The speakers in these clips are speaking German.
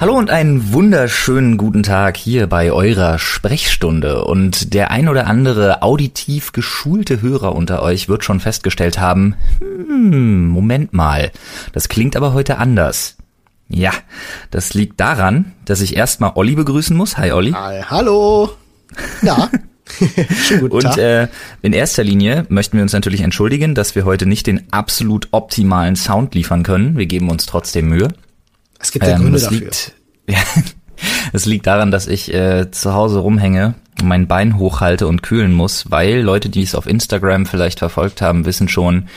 Hallo und einen wunderschönen guten Tag hier bei eurer Sprechstunde. Und der ein oder andere auditiv geschulte Hörer unter euch wird schon festgestellt haben, hm, Moment mal, das klingt aber heute anders. Ja, das liegt daran, dass ich erstmal Olli begrüßen muss. Hi Olli. Hi, hallo. Ja. und äh, in erster Linie möchten wir uns natürlich entschuldigen, dass wir heute nicht den absolut optimalen Sound liefern können. Wir geben uns trotzdem Mühe. Es gibt ja ähm, Gründe dafür. Liegt, es liegt daran, dass ich äh, zu Hause rumhänge, mein Bein hochhalte und kühlen muss, weil Leute, die es auf Instagram vielleicht verfolgt haben, wissen schon,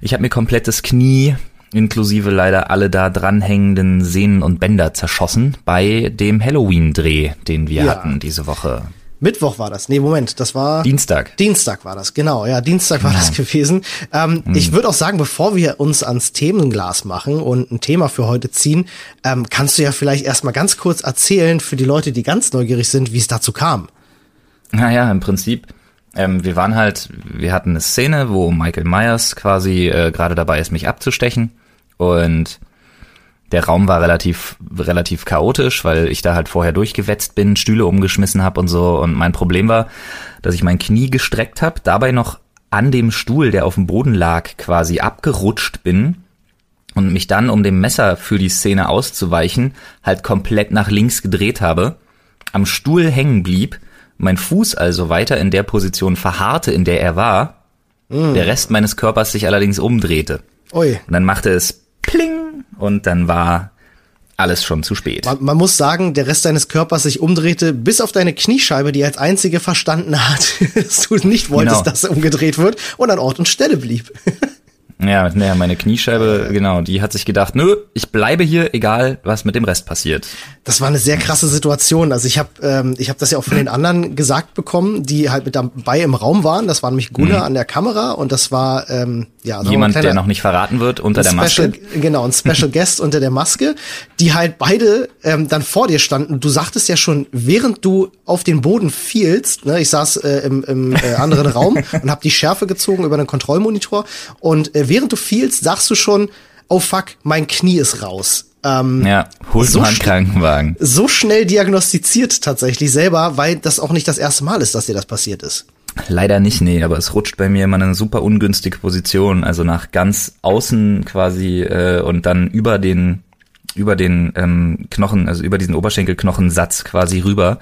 ich habe mir komplettes Knie inklusive leider alle da dranhängenden Sehnen und Bänder zerschossen bei dem Halloween-Dreh, den wir ja. hatten diese Woche. Mittwoch war das. Nee, Moment, das war Dienstag. Dienstag war das, genau. Ja, Dienstag war das genau. gewesen. Ähm, mhm. Ich würde auch sagen, bevor wir uns ans Themenglas machen und ein Thema für heute ziehen, ähm, kannst du ja vielleicht erstmal ganz kurz erzählen für die Leute, die ganz neugierig sind, wie es dazu kam. Naja, im Prinzip ähm, wir waren halt, wir hatten eine Szene, wo Michael Myers quasi äh, gerade dabei ist, mich abzustechen. Und der Raum war relativ, relativ chaotisch, weil ich da halt vorher durchgewetzt bin, Stühle umgeschmissen habe und so. Und mein Problem war, dass ich mein Knie gestreckt habe, dabei noch an dem Stuhl, der auf dem Boden lag, quasi abgerutscht bin und mich dann, um dem Messer für die Szene auszuweichen, halt komplett nach links gedreht habe, am Stuhl hängen blieb, mein Fuß also weiter in der Position verharrte, in der er war, mm. der Rest meines Körpers sich allerdings umdrehte. Ui. Und dann machte es pling und dann war alles schon zu spät. Man, man, muss sagen, der Rest deines Körpers sich umdrehte, bis auf deine Kniescheibe, die als einzige verstanden hat, dass du nicht wolltest, genau. dass er umgedreht wird und an Ort und Stelle blieb. Ja, naja, meine Kniescheibe, genau, die hat sich gedacht, nö, ich bleibe hier, egal was mit dem Rest passiert. Das war eine sehr krasse Situation. Also ich habe ähm, ich hab das ja auch von den anderen gesagt bekommen, die halt mit dabei im Raum waren. Das war nämlich Gunnar mhm. an der Kamera und das war ähm, ja jemand, der noch nicht verraten wird unter der Special, Maske. Genau, ein Special Guest unter der Maske, die halt beide ähm, dann vor dir standen. Du sagtest ja schon, während du auf den Boden fielst, ne, ich saß äh, im, im äh, anderen Raum und habe die Schärfe gezogen über den Kontrollmonitor und äh, während du fielst, sagst du schon, oh fuck, mein Knie ist raus. Ähm, ja, holt so mal einen Krankenwagen. So schnell diagnostiziert tatsächlich selber, weil das auch nicht das erste Mal ist, dass dir das passiert ist. Leider nicht, nee, aber es rutscht bei mir immer eine super ungünstige Position, also nach ganz außen quasi äh, und dann über den über den ähm, Knochen, also über diesen Oberschenkelknochensatz quasi rüber,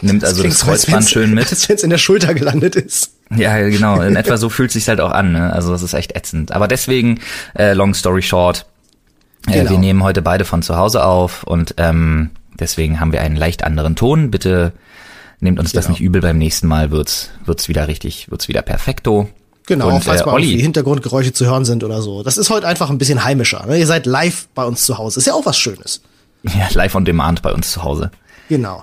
nimmt das also das Kreuzband so, schön mit. Als wenn es in der Schulter gelandet ist. Ja, genau, in etwa so fühlt sich's halt auch an, ne? Also das ist echt ätzend. Aber deswegen, äh, long story short, äh, genau. wir nehmen heute beide von zu Hause auf und ähm, deswegen haben wir einen leicht anderen Ton. Bitte nehmt uns genau. das nicht übel, beim nächsten Mal wird's wird's wieder richtig, wird's wieder perfekto. Genau, und, falls äh, mal Olli. Hintergrundgeräusche zu hören sind oder so. Das ist heute einfach ein bisschen heimischer. Ne? Ihr seid live bei uns zu Hause. Ist ja auch was Schönes. Ja, live on demand bei uns zu Hause. Genau.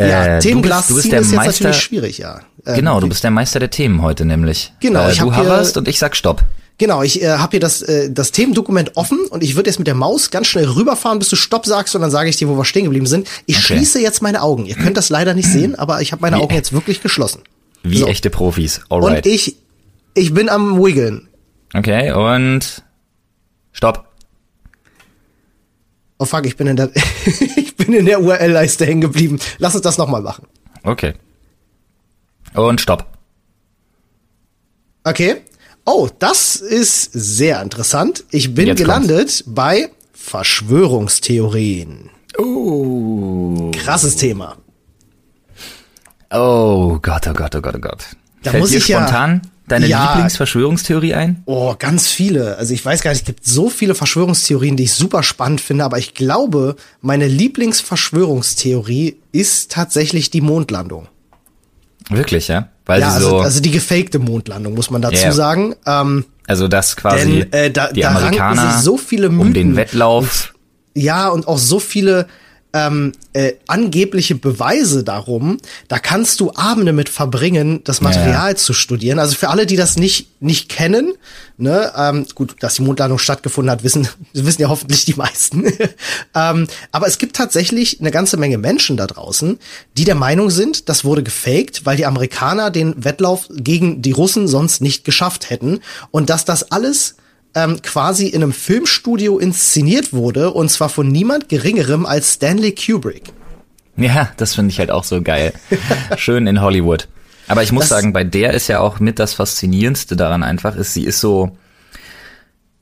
Ja, äh, Themenglas du bist, du bist der ist Meister, natürlich schwierig, ja. Ähm, genau, du bist der Meister der Themen heute nämlich. Genau, äh, ich du hoverst und ich sag Stopp. Genau, ich äh, habe hier das, äh, das Themendokument offen und ich würde jetzt mit der Maus ganz schnell rüberfahren, bis du Stopp sagst und dann sage ich dir, wo wir stehen geblieben sind. Ich okay. schließe jetzt meine Augen. Ihr könnt das leider nicht sehen, aber ich habe meine wie, Augen jetzt wirklich geschlossen. Wie so. echte Profis. Alright. Und ich, ich bin am Wiggeln. Okay, und Stopp. Oh fuck, ich bin in der, ich bin in der URL-Leiste hängen geblieben. Lass uns das nochmal machen. Okay. Und Stopp. Okay. Oh, das ist sehr interessant. Ich bin Jetzt gelandet kommt's. bei Verschwörungstheorien. Oh. Krasses Thema. Oh Gott, oh Gott, oh Gott, oh Gott. Da Fällt muss dir ich spontan ja, deine ja, Lieblingsverschwörungstheorie ein? Oh, ganz viele. Also ich weiß gar nicht, es gibt so viele Verschwörungstheorien, die ich super spannend finde, aber ich glaube, meine Lieblingsverschwörungstheorie ist tatsächlich die Mondlandung. Wirklich, ja? Weil ja, sie so also, also die gefakte Mondlandung, muss man dazu yeah. sagen. Ähm, also das quasi denn, äh, da, die da Amerikaner so viele Mythen um den Wettlauf. Und, ja, und auch so viele ähm, äh, angebliche Beweise darum, da kannst du Abende mit verbringen, das Material ja. zu studieren. Also für alle, die das nicht nicht kennen, ne, ähm, gut, dass die Mondlandung stattgefunden hat, wissen wissen ja hoffentlich die meisten. ähm, aber es gibt tatsächlich eine ganze Menge Menschen da draußen, die der Meinung sind, das wurde gefaked, weil die Amerikaner den Wettlauf gegen die Russen sonst nicht geschafft hätten und dass das alles ähm, quasi in einem Filmstudio inszeniert wurde und zwar von niemand Geringerem als Stanley Kubrick. Ja, das finde ich halt auch so geil. Schön in Hollywood. Aber ich muss das sagen, bei der ist ja auch mit das Faszinierendste daran einfach, ist, sie ist so,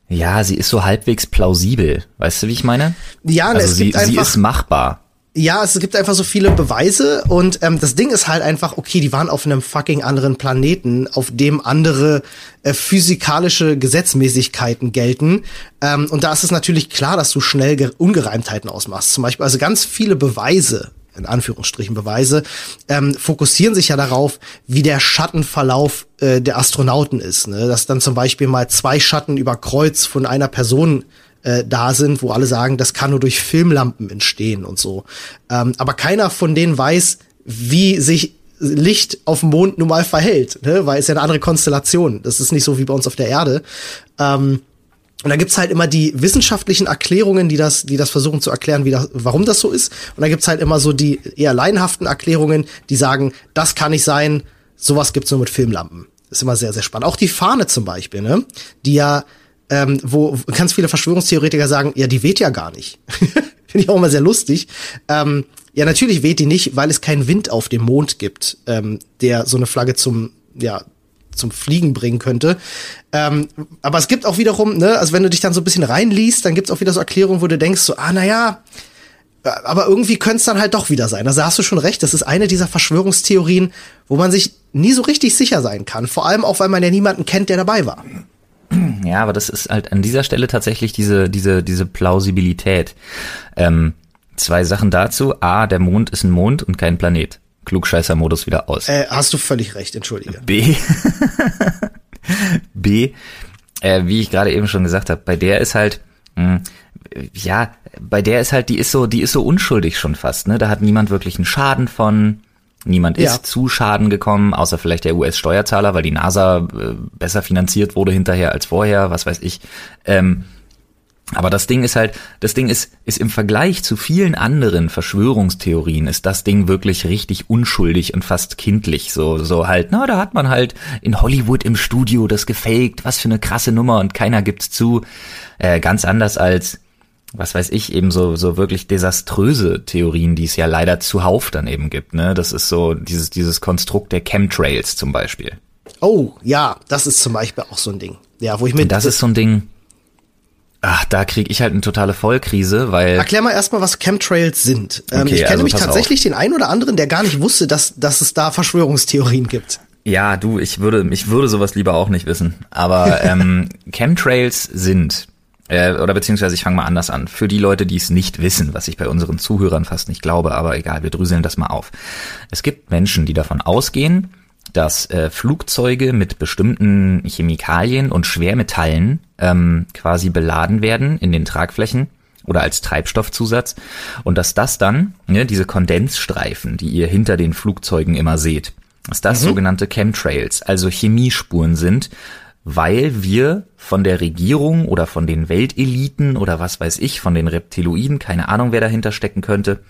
ja, sie ist so halbwegs plausibel. Weißt du, wie ich meine? Ja, also es sie, gibt einfach, sie ist machbar. Ja, es gibt einfach so viele Beweise und ähm, das Ding ist halt einfach, okay, die waren auf einem fucking anderen Planeten, auf dem andere äh, physikalische Gesetzmäßigkeiten gelten. Ähm, und da ist es natürlich klar, dass du schnell Ge Ungereimtheiten ausmachst. Zum Beispiel, also ganz viele Beweise in Anführungsstrichen Beweise, ähm, fokussieren sich ja darauf, wie der Schattenverlauf äh, der Astronauten ist. Ne? Dass dann zum Beispiel mal zwei Schatten über Kreuz von einer Person äh, da sind, wo alle sagen, das kann nur durch Filmlampen entstehen und so. Ähm, aber keiner von denen weiß, wie sich Licht auf dem Mond nun mal verhält, ne? weil es ja eine andere Konstellation. Das ist nicht so wie bei uns auf der Erde. Ähm, und da gibt's halt immer die wissenschaftlichen Erklärungen, die das, die das versuchen zu erklären, wie das, warum das so ist. Und da gibt's halt immer so die eher laienhaften Erklärungen, die sagen, das kann nicht sein, sowas gibt's nur mit Filmlampen. Ist immer sehr, sehr spannend. Auch die Fahne zum Beispiel, ne? Die ja, ähm, wo ganz viele Verschwörungstheoretiker sagen, ja, die weht ja gar nicht. Finde ich auch immer sehr lustig. Ähm, ja, natürlich weht die nicht, weil es keinen Wind auf dem Mond gibt, ähm, der so eine Flagge zum, ja, zum Fliegen bringen könnte. Ähm, aber es gibt auch wiederum, ne, also wenn du dich dann so ein bisschen reinliest, dann gibt's auch wieder so Erklärungen, wo du denkst, so, ah, naja, aber irgendwie könnte es dann halt doch wieder sein. Also hast du schon recht, das ist eine dieser Verschwörungstheorien, wo man sich nie so richtig sicher sein kann. Vor allem auch, weil man ja niemanden kennt, der dabei war. Ja, aber das ist halt an dieser Stelle tatsächlich diese, diese, diese Plausibilität. Ähm, zwei Sachen dazu. A, der Mond ist ein Mond und kein Planet. Klugscheißer-Modus wieder aus. Äh, hast du völlig recht, entschuldige. B. B. Äh, wie ich gerade eben schon gesagt habe, bei der ist halt, mh, hm, ja, bei der ist halt, die ist so, die ist so unschuldig schon fast, ne? Da hat niemand wirklich einen Schaden von. Niemand ist ja. zu Schaden gekommen, außer vielleicht der US-Steuerzahler, weil die NASA äh, besser finanziert wurde hinterher als vorher, was weiß ich. Ähm, aber das Ding ist halt, das Ding ist, ist im Vergleich zu vielen anderen Verschwörungstheorien ist das Ding wirklich richtig unschuldig und fast kindlich. So, so halt, na, da hat man halt in Hollywood im Studio das gefaked, was für eine krasse Nummer und keiner gibt's zu. Äh, ganz anders als, was weiß ich, eben so, so wirklich desaströse Theorien, die es ja leider zuhauf dann eben gibt, ne? Das ist so dieses, dieses Konstrukt der Chemtrails zum Beispiel. Oh, ja, das ist zum Beispiel auch so ein Ding. Ja, wo ich mit. Das ist so ein Ding Ach, da kriege ich halt eine totale Vollkrise, weil. Erklär mal erstmal, was Chemtrails sind. Ähm, okay, ich kenne also nämlich tatsächlich auf. den einen oder anderen, der gar nicht wusste, dass, dass es da Verschwörungstheorien gibt. Ja, du, ich würde, ich würde sowas lieber auch nicht wissen. Aber ähm, Chemtrails sind, äh, oder beziehungsweise ich fange mal anders an. Für die Leute, die es nicht wissen, was ich bei unseren Zuhörern fast nicht glaube, aber egal, wir drüseln das mal auf. Es gibt Menschen, die davon ausgehen, dass äh, Flugzeuge mit bestimmten Chemikalien und Schwermetallen ähm, quasi beladen werden in den Tragflächen oder als Treibstoffzusatz und dass das dann, ne, diese Kondensstreifen, die ihr hinter den Flugzeugen immer seht, dass das mhm. sogenannte Chemtrails, also Chemiespuren sind, weil wir von der Regierung oder von den Welteliten oder was weiß ich, von den Reptiloiden, keine Ahnung, wer dahinter stecken könnte,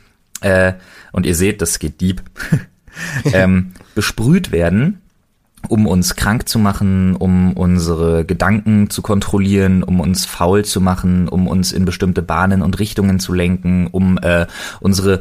äh, und ihr seht, das geht deep, ähm, besprüht werden, um uns krank zu machen, um unsere Gedanken zu kontrollieren, um uns faul zu machen, um uns in bestimmte Bahnen und Richtungen zu lenken, um äh, unsere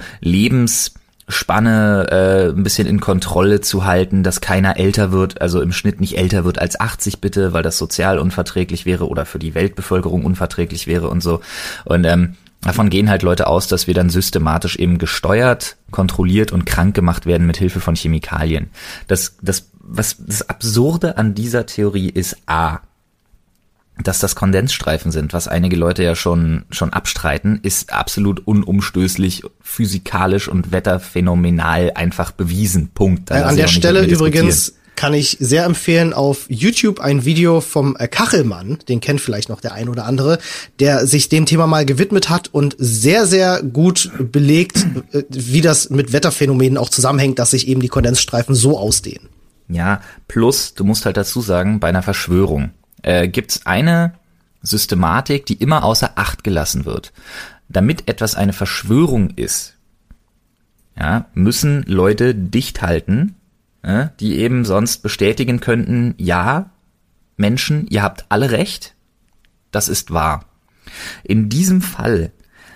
Lebensspanne äh, ein bisschen in Kontrolle zu halten, dass keiner älter wird, also im Schnitt nicht älter wird als 80 bitte, weil das sozial unverträglich wäre oder für die Weltbevölkerung unverträglich wäre und so. Und ähm, Davon gehen halt Leute aus, dass wir dann systematisch eben gesteuert, kontrolliert und krank gemacht werden mit Hilfe von Chemikalien. Das, das, was das Absurde an dieser Theorie ist A, dass das Kondensstreifen sind, was einige Leute ja schon, schon abstreiten, ist absolut unumstößlich, physikalisch und wetterphänomenal einfach bewiesen. Punkt. Da äh, an der Stelle übrigens kann ich sehr empfehlen auf YouTube ein Video vom äh, Kachelmann, den kennt vielleicht noch der ein oder andere, der sich dem Thema mal gewidmet hat und sehr, sehr gut belegt, äh, wie das mit Wetterphänomenen auch zusammenhängt, dass sich eben die Kondensstreifen so ausdehnen. Ja, plus, du musst halt dazu sagen, bei einer Verschwörung äh, gibt's eine Systematik, die immer außer Acht gelassen wird. Damit etwas eine Verschwörung ist, ja, müssen Leute dicht halten äh, die eben sonst bestätigen könnten, ja, Menschen, ihr habt alle recht, das ist wahr. In diesem Fall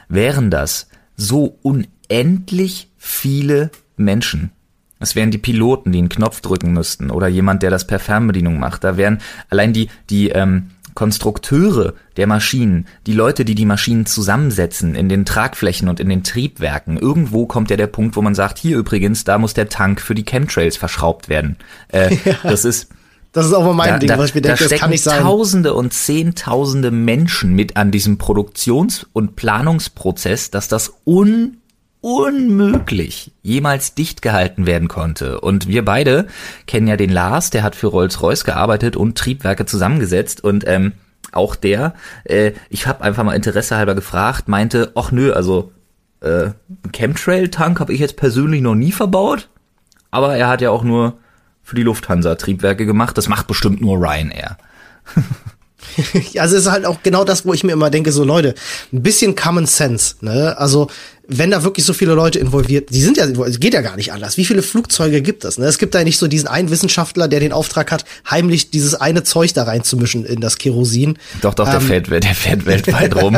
wären das so unendlich viele Menschen. Es wären die Piloten, die einen Knopf drücken müssten oder jemand, der das per Fernbedienung macht. Da wären allein die, die ähm, Konstrukteure der Maschinen, die Leute, die die Maschinen zusammensetzen in den Tragflächen und in den Triebwerken. Irgendwo kommt ja der Punkt, wo man sagt, hier übrigens, da muss der Tank für die Chemtrails verschraubt werden. Äh, ja. Das ist das ist auch mal mein da, Ding, da, was ich mir denke, das kann nicht sein. Tausende und Zehntausende Menschen mit an diesem Produktions- und Planungsprozess, dass das un unmöglich jemals dicht gehalten werden konnte. Und wir beide kennen ja den Lars, der hat für Rolls-Royce gearbeitet und Triebwerke zusammengesetzt und ähm, auch der, äh, ich habe einfach mal Interesse halber gefragt, meinte, ach nö, also äh, Chemtrail-Tank habe ich jetzt persönlich noch nie verbaut, aber er hat ja auch nur für die Lufthansa Triebwerke gemacht, das macht bestimmt nur Ryanair. also es ist halt auch genau das, wo ich mir immer denke, so Leute, ein bisschen Common Sense, ne? Also wenn da wirklich so viele Leute involviert, die sind ja, es geht ja gar nicht anders. Wie viele Flugzeuge gibt es? Ne? Es gibt da nicht so diesen einen Wissenschaftler, der den Auftrag hat, heimlich dieses eine Zeug da reinzumischen in das Kerosin. Doch, doch, der, ähm, fährt, der fährt weltweit rum.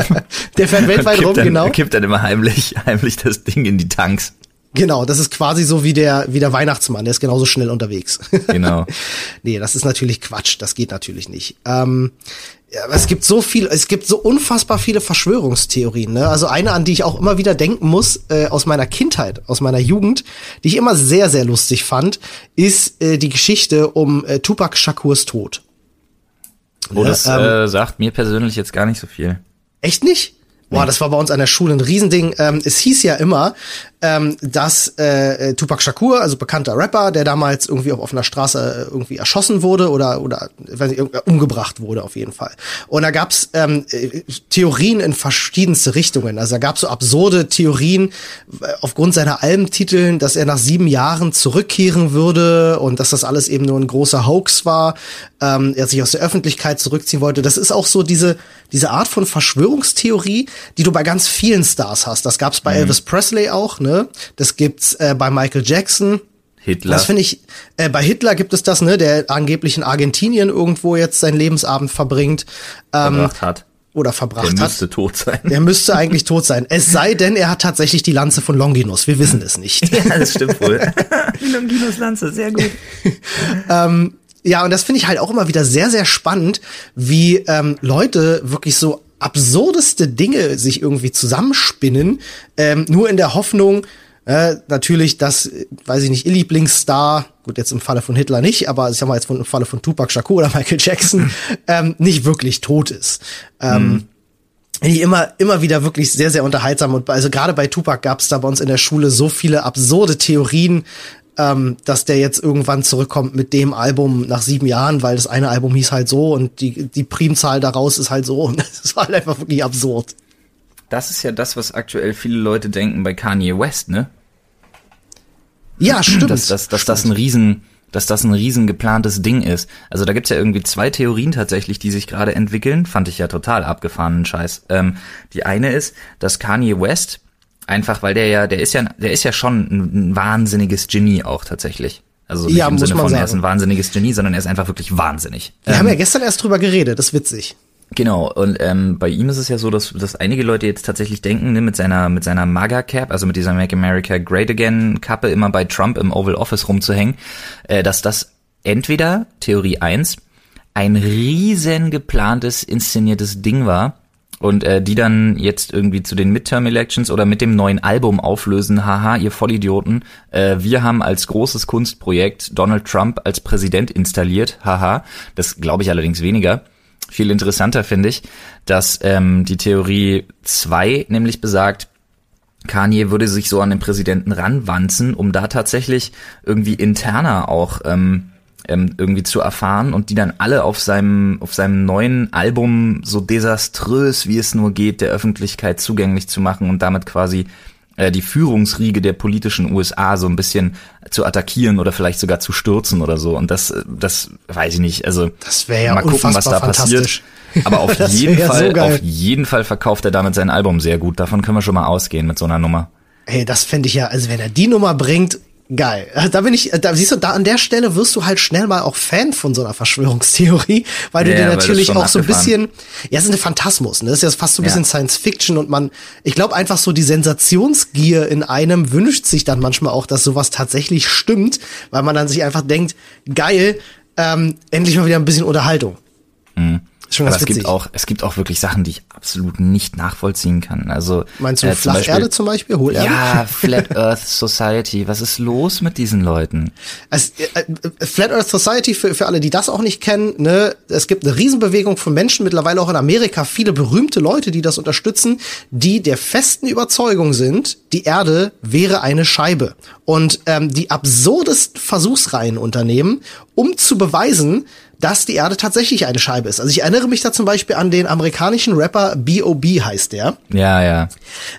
der fährt weltweit rum, dann, genau. Kippt dann immer heimlich, heimlich das Ding in die Tanks. Genau, das ist quasi so wie der, wie der Weihnachtsmann, der ist genauso schnell unterwegs. Genau. nee, das ist natürlich Quatsch, das geht natürlich nicht. Ähm, ja, es gibt so viel, es gibt so unfassbar viele Verschwörungstheorien. Ne? Also eine, an die ich auch immer wieder denken muss, äh, aus meiner Kindheit, aus meiner Jugend, die ich immer sehr, sehr lustig fand, ist äh, die Geschichte um äh, Tupac Shakurs Tod. Oh, das ähm, äh, sagt mir persönlich jetzt gar nicht so viel. Echt nicht? Boah, das war bei uns an der Schule ein Riesending. Ähm, es hieß ja immer, ähm, dass äh, Tupac Shakur, also bekannter Rapper, der damals irgendwie auf offener Straße äh, irgendwie erschossen wurde oder oder weiß nicht, umgebracht wurde auf jeden Fall. Und da gab's ähm, äh, Theorien in verschiedenste Richtungen. Also da gab's so absurde Theorien äh, aufgrund seiner Albentiteln, dass er nach sieben Jahren zurückkehren würde und dass das alles eben nur ein großer Hoax war. Ähm, er sich aus der Öffentlichkeit zurückziehen wollte. Das ist auch so diese diese Art von Verschwörungstheorie, die du bei ganz vielen Stars hast. Das gab's bei mhm. Elvis Presley auch, ne? Das gibt's äh, bei Michael Jackson. Hitler. Das finde ich, äh, bei Hitler gibt es das, ne, der angeblich in Argentinien irgendwo jetzt seinen Lebensabend verbringt. Ähm, verbracht hat. Oder verbracht hat. Der müsste hat. tot sein. Der müsste eigentlich tot sein. Es sei denn, er hat tatsächlich die Lanze von Longinus. Wir wissen es nicht. ja, das stimmt wohl. die Longinus-Lanze, sehr gut. ähm, ja, und das finde ich halt auch immer wieder sehr, sehr spannend, wie ähm, Leute wirklich so absurdeste Dinge sich irgendwie zusammenspinnen, ähm, nur in der Hoffnung, äh, natürlich, dass, weiß ich nicht, ihr Lieblingsstar, gut, jetzt im Falle von Hitler nicht, aber ich sag mal jetzt im Falle von Tupac Shakur oder Michael Jackson, ähm, nicht wirklich tot ist. Ähm, mhm. Die immer, immer wieder wirklich sehr, sehr unterhaltsam und also gerade bei Tupac gab es da bei uns in der Schule so viele absurde Theorien, ähm, dass der jetzt irgendwann zurückkommt mit dem Album nach sieben Jahren, weil das eine Album hieß halt so und die, die Primzahl daraus ist halt so. Und das war halt einfach wirklich absurd. Das ist ja das, was aktuell viele Leute denken bei Kanye West, ne? Ja, stimmt. Dass, dass, dass das ein riesen, dass das ein riesen geplantes Ding ist. Also da gibt's ja irgendwie zwei Theorien tatsächlich, die sich gerade entwickeln. Fand ich ja total abgefahrenen Scheiß. Ähm, die eine ist, dass Kanye West Einfach weil der ja, der ist ja, der ist ja schon ein, ein wahnsinniges Genie auch tatsächlich. Also nicht ja, im Sinne von, sagen. er ist ein wahnsinniges Genie, sondern er ist einfach wirklich wahnsinnig. Wir ähm, haben ja gestern erst drüber geredet, das ist witzig. Genau, und ähm, bei ihm ist es ja so, dass, dass einige Leute jetzt tatsächlich denken, ne, mit seiner, mit seiner MAGA-Cap, also mit dieser Make America Great Again-Kappe immer bei Trump im Oval Office rumzuhängen, äh, dass das entweder, Theorie 1, ein riesen geplantes, inszeniertes Ding war, und äh, die dann jetzt irgendwie zu den Midterm Elections oder mit dem neuen Album auflösen, haha, ihr Vollidioten, äh, wir haben als großes Kunstprojekt Donald Trump als Präsident installiert, haha, das glaube ich allerdings weniger. Viel interessanter finde ich, dass ähm, die Theorie 2 nämlich besagt, Kanye würde sich so an den Präsidenten ranwanzen, um da tatsächlich irgendwie interner auch ähm, ähm, irgendwie zu erfahren und die dann alle auf seinem auf seinem neuen Album so desaströs wie es nur geht der Öffentlichkeit zugänglich zu machen und damit quasi äh, die Führungsriege der politischen USA so ein bisschen zu attackieren oder vielleicht sogar zu stürzen oder so. Und das das weiß ich nicht. Also das wäre ja mal gucken was da passiert. aber auf jeden Fall so auf jeden Fall verkauft er damit sein Album sehr gut. Davon können wir schon mal ausgehen mit so einer Nummer. Hey, das fände ich ja, also wenn er die Nummer bringt, Geil. Da bin ich, da siehst du, da an der Stelle wirst du halt schnell mal auch Fan von so einer Verschwörungstheorie, weil du Ja, dir natürlich auch so ein bisschen, ja, es ist eine Phantasmus, ne? Das ist ja fast so ein Ja. bisschen Science Fiction und man, ich glaube einfach so die Sensationsgier in einem wünscht sich dann manchmal auch, dass sowas tatsächlich stimmt, weil man dann sich einfach denkt, geil, ähm, endlich mal wieder ein bisschen Unterhaltung. Ist schon Aber ganz es witzig. gibt auch, es gibt auch wirklich Sachen, die ich absolut nicht nachvollziehen kann. Also Meinst du äh, zum Flacherde Beispiel- zum Beispiel? Hohlerde? Ja, Flat Earth Society. Was ist los mit diesen Leuten? Es, äh, äh, Flat Earth Society, für, für alle, die das auch nicht kennen, ne, es gibt eine Riesenbewegung von Menschen, mittlerweile auch in Amerika, viele berühmte Leute, die das unterstützen, die der festen Überzeugung sind, die Erde wäre eine Scheibe. Und ähm, die absurdesten Versuchsreihen unternehmen, um zu beweisen, dass die Erde tatsächlich eine Scheibe ist. Also ich erinnere mich da zum Beispiel an den amerikanischen Rapper B.O.B. heißt der Ja, ja.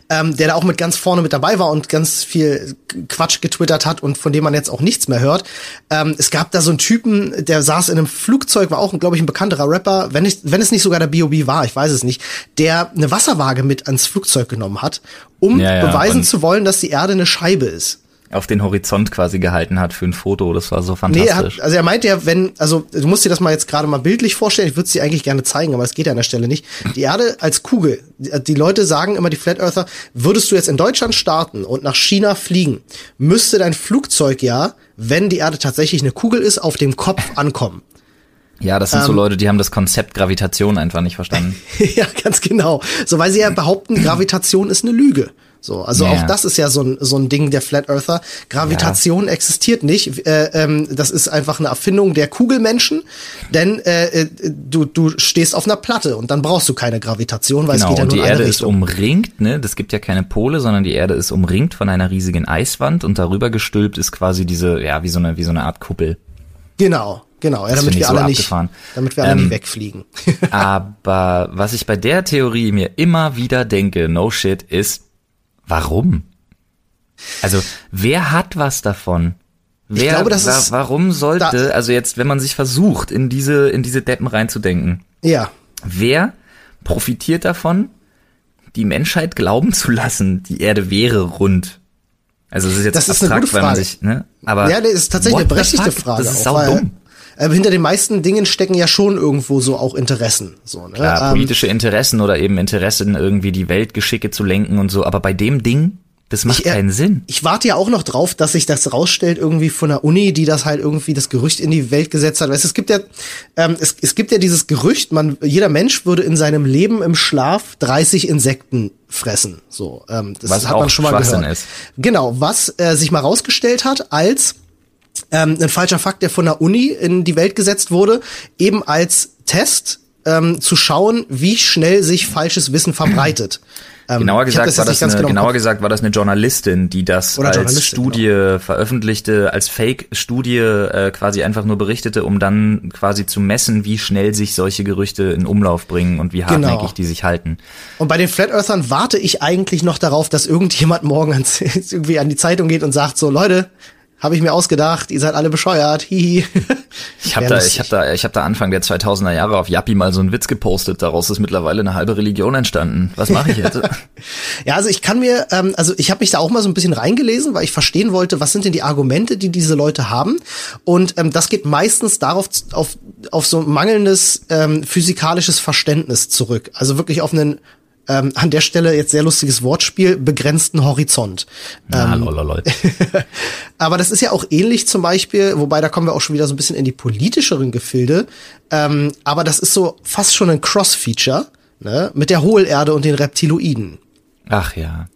ähm, der da auch mit ganz vorne mit dabei war und ganz viel Quatsch getwittert hat und von dem man jetzt auch nichts mehr hört. Ähm, es gab da so einen Typen, der saß in einem Flugzeug, war auch, glaube ich, ein bekannterer Rapper, wenn, ich, wenn es nicht sogar der B.O.B. war, ich weiß es nicht, der eine Wasserwaage mit ans Flugzeug genommen hat, um Ja, ja, beweisen zu wollen, dass die Erde eine Scheibe ist. Auf den Horizont quasi gehalten hat für ein Foto. Das war so Nee, er fantastisch. hat, also er meint ja, wenn, also du musst dir das mal jetzt gerade mal bildlich vorstellen, ich würde es dir eigentlich gerne zeigen, aber es geht ja an der Stelle nicht. Die Erde als Kugel, die, Leute sagen immer, die Flat Earther, würdest du jetzt in Deutschland starten und nach China fliegen, müsste dein Flugzeug ja, wenn die Erde tatsächlich eine Kugel ist, auf dem Kopf ankommen. ja, das sind ähm, so Leute, die haben das Konzept Gravitation einfach nicht verstanden. ja, ganz genau. So, weil sie ja behaupten, Gravitation ist eine Lüge. So, also Ja. auch das ist ja so ein, so ein Ding der Flat Earther. Gravitation existiert nicht. Äh, ähm, das ist einfach eine Erfindung der Kugelmenschen, denn äh, äh, du, du stehst auf einer Platte und dann brauchst du keine Gravitation, weil Genau, es geht ja und nur die Erde ist umringt, ne? Das gibt ja keine Pole, sondern die Erde ist umringt von einer riesigen Eiswand und darüber gestülpt ist quasi diese, ja, wie so eine, wie so eine Art Kuppel. Genau, genau, ja, damit wir so alle nicht, abgefahren. damit wir alle Ähm, nicht wegfliegen. Aber was ich bei der Theorie mir immer wieder denke, no shit, ist, warum? Also, wer hat was davon? Wer, glaube, das wa- ist- warum sollte, also jetzt, wenn man sich versucht, in diese, in diese Deppen reinzudenken, ja, wer profitiert davon, die Menschheit glauben zu lassen, die Erde wäre rund? Also es ist jetzt Das ist eine abstrakt, gute weil man Frage. sich, ne? Aber ja, das ist tatsächlich eine berechtigte? Frage. Das ist auch, saudumm. Äh, hinter den meisten Dingen stecken ja schon irgendwo so auch Interessen. So, ne? Klar, Ähm, politische Interessen oder eben Interessen, irgendwie die Weltgeschicke zu lenken und so. Aber bei dem Ding, das macht Ich, äh, keinen Sinn. Ich warte ja auch noch drauf, dass sich das rausstellt irgendwie von der Uni, die das halt irgendwie das Gerücht in die Welt gesetzt hat. Weißt, es gibt ja, ähm, es, es gibt ja dieses Gerücht, man, jeder Mensch würde in seinem Leben im Schlaf 30 Insekten fressen. So, ähm, das Was hat man schon mal gehört. ist. Genau, was äh, sich mal rausgestellt hat als ähm, ein falscher Fakt, der von der Uni in die Welt gesetzt wurde, eben als Test ähm, zu schauen, wie schnell sich falsches Wissen verbreitet. Ähm, Genauer gesagt, jetzt war das eine, genau genauer gesagt war das eine Journalistin, die das Oder als genau. Studie veröffentlichte, als Fake-Studie äh, quasi einfach nur berichtete, um dann quasi zu messen, wie schnell sich solche Gerüchte in Umlauf bringen und wie hartnäckig Genau. die sich halten. Und bei den Flat Earthern warte ich eigentlich noch darauf, dass irgendjemand morgen ans, irgendwie an die Zeitung geht und sagt so, Leute, habe ich mir ausgedacht, ihr seid alle bescheuert, hihi. Ich habe da, ich habe da, ich habe da Anfang der 2000er Jahre auf Yappi mal so einen Witz gepostet. Daraus ist mittlerweile eine halbe Religion entstanden. Was mache ich jetzt? Ja, also ich kann mir, ähm, also ich habe mich da auch mal so ein bisschen reingelesen, weil ich verstehen wollte, was sind denn die Argumente, die diese Leute haben. Und ähm, das geht meistens darauf auf, auf so mangelndes ähm, physikalisches Verständnis zurück. Also wirklich auf einen ähm, an der Stelle jetzt sehr lustiges Wortspiel, begrenzten Horizont. Na, lololol. Aber das ist ja auch ähnlich zum Beispiel, wobei da kommen wir auch schon wieder so ein bisschen in die politischeren Gefilde. Ähm, aber das ist so fast schon ein Cross-Feature ne, mit der Hohlerde und den Reptiloiden. Ach ja.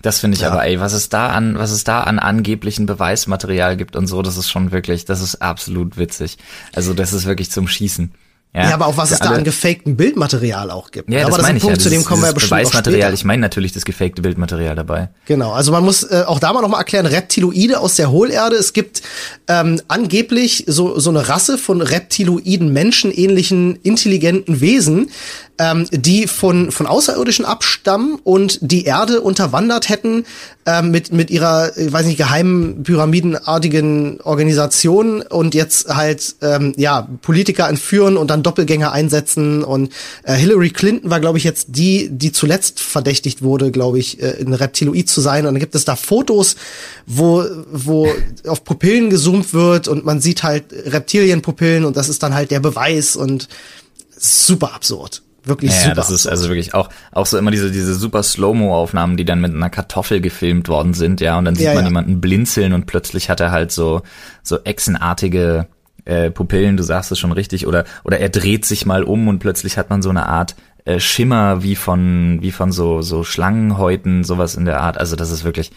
Das finde ich aber, ey, was es da an, was es da an angeblichen Beweismaterial gibt und so, das ist schon wirklich, das ist absolut witzig. Also das ist wirklich zum Schießen. Ja, aber auch was es da an gefakten Bildmaterial auch gibt. Ja, aber das das ist ein Punkt, ja. zu dem kommen wir dieses bestimmt Beweismaterial, ich meine natürlich das gefakte Bildmaterial dabei. Genau, also man muss äh, auch da mal noch mal erklären, Reptiloide aus der Hohlerde. Es gibt ähm, angeblich so, so eine Rasse von reptiloiden, menschenähnlichen, intelligenten Wesen, ähm, die von, von Außerirdischen abstammen und die Erde unterwandert hätten ähm, mit, mit ihrer, ich weiß nicht, geheimen pyramidenartigen Organisation und jetzt halt, ähm, ja, Politiker entführen und dann Doppelgänger einsetzen und äh, Hillary Clinton war, glaube ich, jetzt die, die zuletzt verdächtigt wurde, glaube ich, äh, ein Reptiloid zu sein und dann gibt es da Fotos, wo, wo auf Pupillen gezoomt wird und man sieht halt Reptilienpupillen und das ist dann halt der Beweis und super absurd. Wirklich ja, super. das ist also wirklich auch, auch so immer diese, diese super Slow-Mo-Aufnahmen, die dann mit einer Kartoffel gefilmt worden sind, ja, und dann sieht Ja, man ja. jemanden blinzeln und plötzlich hat er halt so, so echsenartige äh, Pupillen, du sagst es schon richtig, oder, oder er dreht sich mal um und plötzlich hat man so eine Art äh, Schimmer wie von, wie von so, so Schlangenhäuten, sowas in der Art. Also das ist wirklich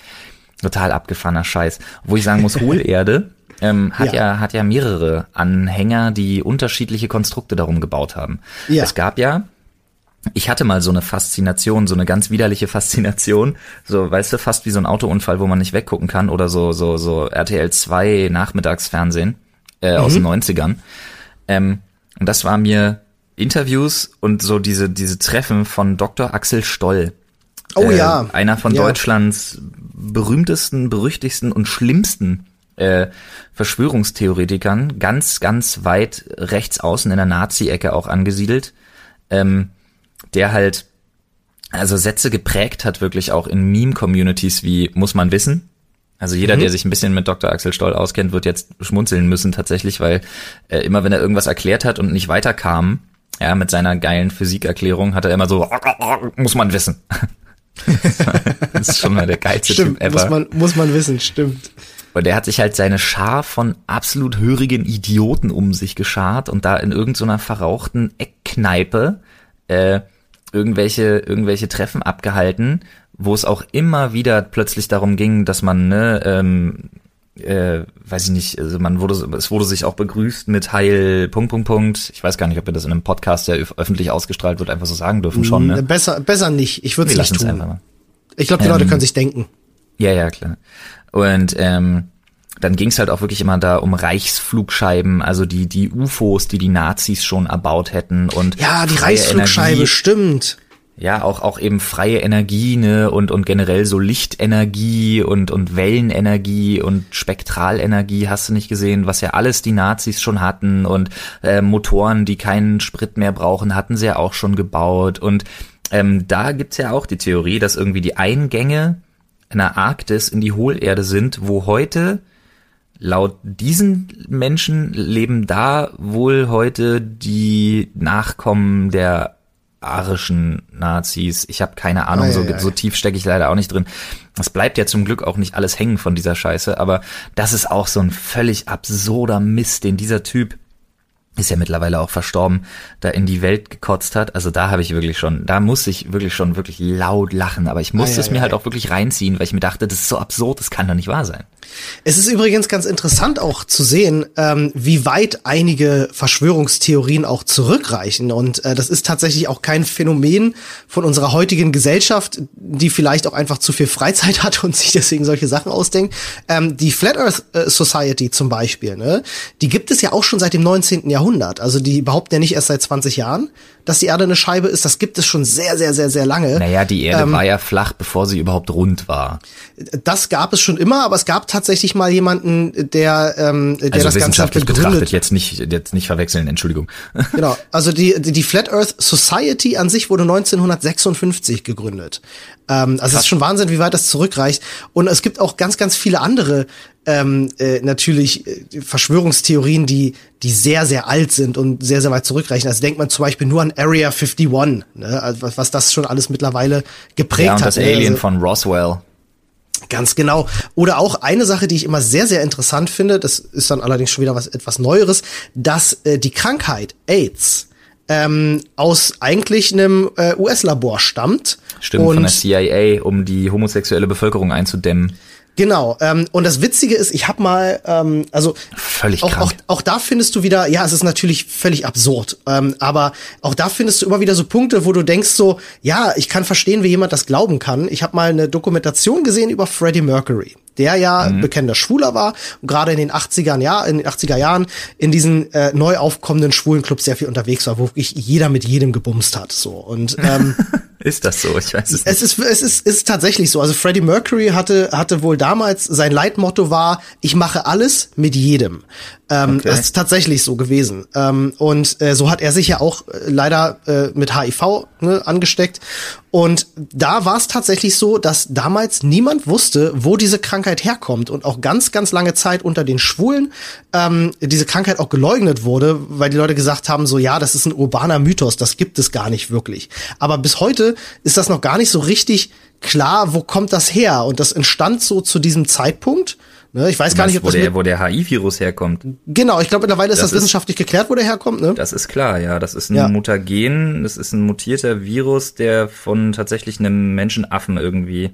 total abgefahrener Scheiß. Wo ich sagen muss, Hohlerde ähm, hat Ja. ja. hat ja mehrere Anhänger, die unterschiedliche Konstrukte darum gebaut haben. Ja. Es gab ja ich hatte mal so eine Faszination, so eine ganz widerliche Faszination, so, weißt du, fast wie so ein Autounfall, wo man nicht weggucken kann oder so, so, so RTL 2 Nachmittagsfernsehen, äh, aus den 90ern. Ähm, und das war mir Interviews und so diese, diese Treffen von Dr. Axel Stoll. Oh äh, ja. Einer von Ja. Deutschlands berühmtesten, berüchtigsten und schlimmsten äh, Verschwörungstheoretikern, ganz, ganz weit rechts außen in der Nazi-Ecke auch angesiedelt, ähm, der halt also Sätze geprägt hat, wirklich auch in Meme-Communities wie muss man wissen. Also jeder, der sich ein bisschen mit Dr. Axel Stoll auskennt, wird jetzt schmunzeln müssen tatsächlich, weil äh, immer wenn er irgendwas erklärt hat und nicht weiterkam, ja, mit seiner geilen Physikerklärung, hat er immer so, muss man wissen. das ist schon mal der geilste Stimmt, Typ muss ever. man, muss man wissen, stimmt. Und der hat sich halt seine Schar von absolut hörigen Idioten um sich geschart und da in irgendeiner verrauchten Eckkneipe äh, irgendwelche, irgendwelche Treffen abgehalten, wo es auch immer wieder plötzlich darum ging, dass man, ne, ähm, äh, weiß ich nicht, also man wurde, es wurde sich auch begrüßt mit Heil, Punkt, Punkt, Punkt. Ich weiß gar nicht, ob wir das in einem Podcast, der öf- öffentlich ausgestrahlt wird, einfach so sagen dürfen schon, ne? Besser, besser nicht. Ich würde es nicht tun. einfach mal. Ich glaube, die Ähm, Leute können sich denken. Ja, ja, klar. Und ähm, dann ging es halt auch wirklich immer da um Reichsflugscheiben, also die die UFOs, die die Nazis schon erbaut hätten und Ja, die Reichsflugscheibe, Energie, stimmt. ja auch auch eben freie Energie ne und und generell so Lichtenergie und und Wellenenergie und Spektralenergie hast du nicht gesehen, was ja alles die Nazis schon hatten und äh, Motoren, die keinen Sprit mehr brauchen, hatten sie ja auch schon gebaut und ähm, da gibt's ja auch die Theorie, dass irgendwie die Eingänge in der Arktis in die Hohlerde sind, wo heute laut diesen Menschen leben da wohl heute die Nachkommen der arischen Nazis. Ich habe keine Ahnung, Ei, so, ei, so tief stecke ich leider auch nicht drin. Das bleibt ja zum Glück auch nicht alles hängen von dieser Scheiße, aber das ist auch so ein völlig absurder Mist, den dieser Typ ist ja mittlerweile auch verstorben, da in die Welt gekotzt hat. Also da habe ich wirklich schon, da muss ich wirklich schon wirklich laut lachen, aber ich musste Ei, es mir halt auch wirklich reinziehen, weil ich mir dachte, das ist so absurd, das kann doch nicht wahr sein. Es ist übrigens ganz interessant auch zu sehen, ähm, wie weit einige Verschwörungstheorien auch zurückreichen. Und äh, das ist tatsächlich auch kein Phänomen von unserer heutigen Gesellschaft, die vielleicht auch einfach zu viel Freizeit hat und sich deswegen solche Sachen ausdenkt. Ähm, die Flat Earth äh, Society zum Beispiel, ne, die gibt es ja auch schon seit dem 19. Jahrhundert. Also die behaupten ja nicht erst seit 20 Jahren, dass die Erde eine Scheibe ist. Das gibt es schon sehr, sehr, sehr, sehr lange. Naja, die Erde Ähm, war ja flach, bevor sie überhaupt rund war. Das gab es schon immer, aber es gab tatsächlich mal jemanden, der, ähm, der Also das Ganze wissenschaftlich begründet. betrachtet, jetzt nicht, jetzt nicht verwechseln, Entschuldigung. Genau, also die, die die Flat Earth Society an sich wurde 1956 gegründet. Ähm, also es ist schon Wahnsinn, wie weit das zurückreicht. Und es gibt auch ganz, ganz viele andere ähm, äh, natürlich äh, Verschwörungstheorien, die die sehr, sehr alt sind und sehr, sehr weit zurückreichen. Also denkt man zum Beispiel nur an Area 51, ne? also was, was das schon alles mittlerweile geprägt Ja, und hat. das ne? Alien also, von Roswell. Ganz genau. Oder auch eine Sache, die ich immer sehr, sehr interessant finde, das ist dann allerdings schon wieder was etwas Neueres, dass äh, die Krankheit AIDS ähm, aus eigentlich einem äh, US-Labor stammt. Stimmt, und von der CIA, um die homosexuelle Bevölkerung einzudämmen. Genau. Ähm, und das Witzige ist, ich habe mal, ähm, also Völlig auch, auch, auch da findest du wieder, ja, es ist natürlich völlig absurd, ähm, aber auch da findest du immer wieder so Punkte, wo du denkst so, ja, ich kann verstehen, wie jemand das glauben kann. Ich habe mal eine Dokumentation gesehen über Freddie Mercury der ja mhm. bekennender Schwuler war und gerade in den 80er Jahr, in den 80er Jahren in diesen äh, neu aufkommenden schwulen Clubs sehr viel unterwegs war, wo wirklich jeder mit jedem gebumst hat, so und ähm, ist das so? Ich weiß es nicht. Es ist es ist ist tatsächlich so. Also Freddie Mercury hatte hatte wohl damals sein Leitmotto war, ich mache alles mit jedem. Ähm, okay. Das ist tatsächlich so gewesen. Ähm, und äh, so hat er sich ja auch äh, leider äh, mit HIV ne, angesteckt. Und da war es tatsächlich so, dass damals niemand wusste, wo diese Krankheit herkommt und auch ganz, ganz lange Zeit unter den Schwulen ähm, diese Krankheit auch geleugnet wurde, weil die Leute gesagt haben, so ja, das ist ein urbaner Mythos, das gibt es gar nicht wirklich. Aber bis heute ist das noch gar nicht so richtig klar, wo kommt das her? Und das entstand so zu diesem Zeitpunkt. Ne, ich weiß gar nicht, ob wo das der, wo der HIV-Virus herkommt. Genau, ich glaube mittlerweile ist das, das wissenschaftlich ist, geklärt, wo der herkommt. Ne? Das ist klar, ja. Das ist ein ja. Mutagen, das ist ein mutierter Virus, der von tatsächlich einem Menschenaffen irgendwie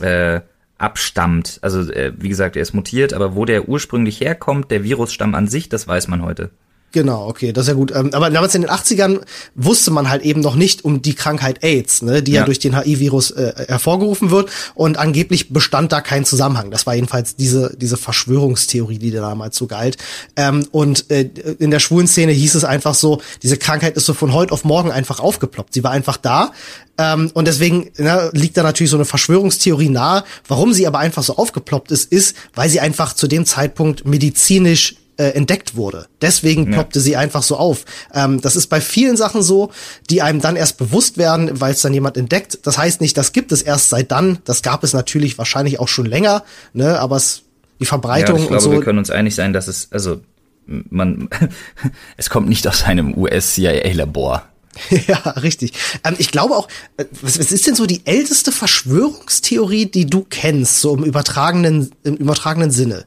äh, abstammt. Also äh, wie gesagt, er ist mutiert, aber wo der ursprünglich herkommt, der Virusstamm an sich, das weiß man heute. Genau, okay, das ist ja gut. Ähm, aber damals in den 80ern wusste man halt eben noch nicht um die Krankheit AIDS, ne, die ja, ja durch den HIV-Virus äh, hervorgerufen wird. Und angeblich bestand da kein Zusammenhang. Das war jedenfalls diese, diese Verschwörungstheorie, die damals so galt. Ähm, und äh, in der schwulen Szene hieß es einfach so, diese Krankheit ist so von heute auf morgen einfach aufgeploppt. Sie war einfach da. Ähm, und deswegen ne, liegt da natürlich so eine Verschwörungstheorie nahe. Warum sie aber einfach so aufgeploppt ist, ist, weil sie einfach zu dem Zeitpunkt medizinisch äh, entdeckt wurde. Deswegen ploppte ja. sie einfach so auf. Ähm, das ist bei vielen Sachen so, die einem dann erst bewusst werden, weil es dann jemand entdeckt. Das heißt nicht, das gibt es erst seit dann. Das gab es natürlich wahrscheinlich auch schon länger, ne? Aber es, die Verbreitung ja, ich glaube, so. wir können uns einig sein, dass es also man es kommt nicht aus einem US-CIA-Labor. ja, richtig. Ähm, ich glaube auch, äh, was, was ist denn so die älteste Verschwörungstheorie, die du kennst, so im übertragenen, im übertragenen Sinne?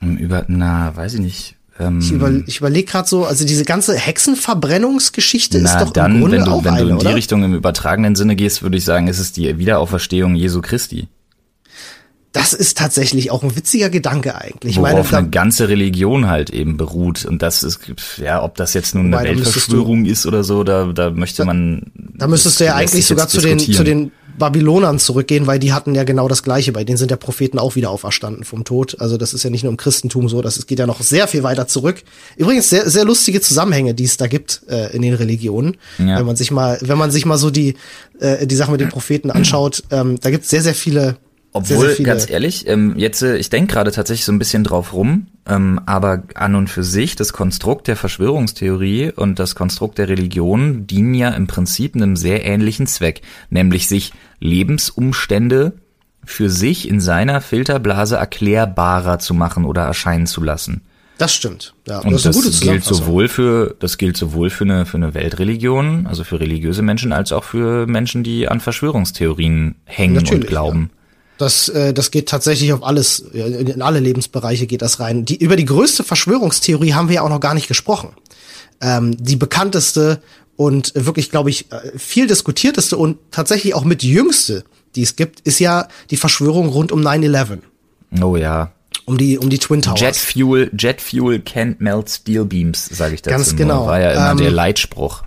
Über, na, weiß ich nicht. Ähm, ich, über, ich überlege gerade so, also diese ganze Hexenverbrennungsgeschichte na, ist doch dann, im Grunde wenn du, auch wenn eine, du in die oder? Richtung im übertragenen Sinne gehst, würde ich sagen, ist es die Wiederauferstehung Jesu Christi. Das ist tatsächlich auch ein witziger Gedanke eigentlich. Worauf meine, da, eine ganze Religion halt eben beruht. Und das ist, ja, ob das jetzt nun eine Weltverschwörung du, ist oder so, da, da möchte man. Da müsstest du ja eigentlich sogar zu den, zu den Babylonern zurückgehen, weil die hatten ja genau das Gleiche. Bei denen sind ja Propheten auch wieder auferstanden vom Tod. Also das ist ja nicht nur im Christentum so, das geht ja noch sehr viel weiter zurück. Übrigens sehr, sehr lustige Zusammenhänge, die es da gibt äh, in den Religionen. Ja. Wenn man sich mal, wenn man sich mal so die, äh, die Sache mit den Propheten anschaut, ähm, da gibt es sehr, sehr viele obwohl, sehr, sehr ganz ehrlich, ähm, jetzt, äh, ich denke gerade tatsächlich so ein bisschen drauf rum, ähm, aber an und für sich, das Konstrukt der Verschwörungstheorie und das Konstrukt der Religion dienen ja im Prinzip einem sehr ähnlichen Zweck, nämlich sich Lebensumstände für sich in seiner Filterblase erklärbarer zu machen oder erscheinen zu lassen. Das stimmt. Ja, und das, das gilt sowohl für das gilt sowohl für eine für eine Weltreligion, also für religiöse Menschen, als auch für Menschen, die an Verschwörungstheorien hängen Natürlich, und glauben. Das, äh, das geht tatsächlich auf alles, in alle Lebensbereiche geht das rein. Die, über die größte Verschwörungstheorie haben wir ja auch noch gar nicht gesprochen. Ähm, die bekannteste und wirklich, glaube ich, äh, viel diskutierteste und tatsächlich auch mit jüngste, die es gibt, ist ja die Verschwörung rund um 9-11. Oh ja. Um die, um die Twin Towers. Jet Fuel, Jet Fuel can't melt steel beams, sage ich dazu. Ganz genau. War ja immer ähm, der Leitspruch.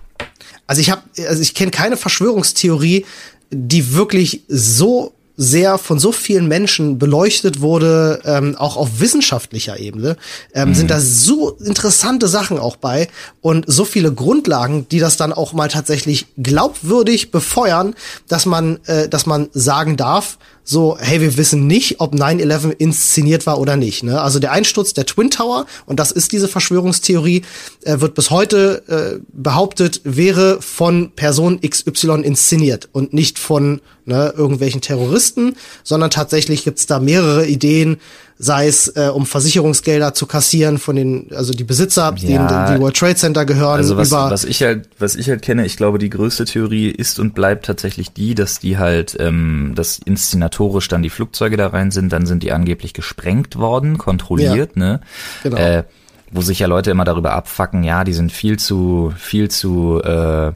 Also ich habe, also ich kenne keine Verschwörungstheorie, die wirklich so sehr von so vielen Menschen beleuchtet wurde, ähm, auch auf wissenschaftlicher Ebene, ähm, mhm. sind da so interessante Sachen auch bei und so viele Grundlagen, die das dann auch mal tatsächlich glaubwürdig befeuern, dass man, äh, dass man sagen darf, so, hey, wir wissen nicht, ob 9-11 inszeniert war oder nicht. Ne? Also der Einsturz der Twin Tower, und das ist diese Verschwörungstheorie, äh, wird bis heute äh, behauptet, wäre von Person XY inszeniert und nicht von ne, irgendwelchen Terroristen, sondern tatsächlich gibt's da mehrere Ideen, sei es äh, um Versicherungsgelder zu kassieren von den, also die Besitzer, ja, denen die World Trade Center gehören. Also was, was ich halt, was ich halt kenne, ich glaube, die größte Theorie ist und bleibt tatsächlich die, dass die halt, ähm, dass inszenatorisch dann die Flugzeuge da rein sind, dann sind die angeblich gesprengt worden, kontrolliert, ja, ne? Genau. Äh, wo sich ja Leute immer darüber abfacken, ja, die sind viel zu, viel zu äh,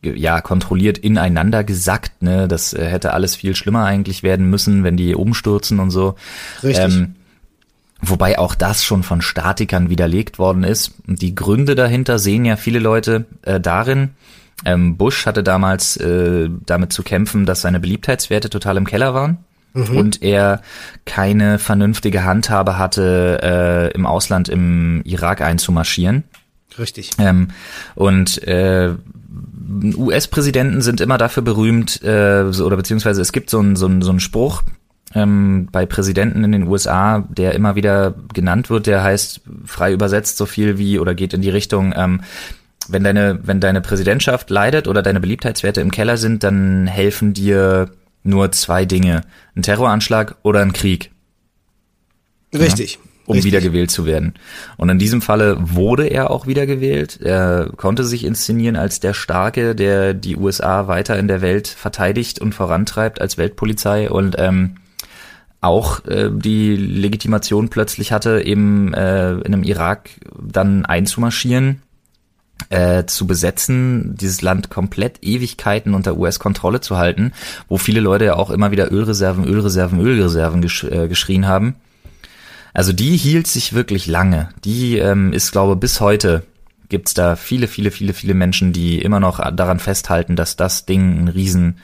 ja kontrolliert ineinander gesackt, ne? Das äh, hätte alles viel schlimmer eigentlich werden müssen, wenn die umstürzen und so. Richtig. Ähm, Wobei auch das schon von Statikern widerlegt worden ist. Und die Gründe dahinter sehen ja viele Leute äh, darin. Ähm, Bush hatte damals äh, damit zu kämpfen, dass seine Beliebtheitswerte total im Keller waren. Mhm. Und er keine vernünftige Handhabe hatte, äh, im Ausland im Irak einzumarschieren. Richtig. Ähm, und äh, US-Präsidenten sind immer dafür berühmt, äh, oder beziehungsweise es gibt so einen so ein, so ein Spruch ähm, bei Präsidenten in den USA, der immer wieder genannt wird, der heißt frei übersetzt so viel wie oder geht in die Richtung, ähm, wenn deine, wenn deine Präsidentschaft leidet oder deine Beliebtheitswerte im Keller sind, dann helfen dir nur zwei Dinge. Ein Terroranschlag oder ein Krieg. Richtig. Ja? um Richtig. wiedergewählt zu werden. Und in diesem Falle wurde er auch wiedergewählt. Er konnte sich inszenieren als der Starke, der die USA weiter in der Welt verteidigt und vorantreibt als Weltpolizei und ähm, auch äh, die Legitimation plötzlich hatte, eben äh, in einem Irak dann einzumarschieren, äh, zu besetzen, dieses Land komplett Ewigkeiten unter US-Kontrolle zu halten, wo viele Leute ja auch immer wieder Ölreserven, Ölreserven, Ölreserven gesch äh, geschrien haben. Also die hielt sich wirklich lange. Die ähm, ist, glaube bis heute gibt's da viele, viele, viele, viele Menschen, die immer noch daran festhalten, dass das Ding ein riesen,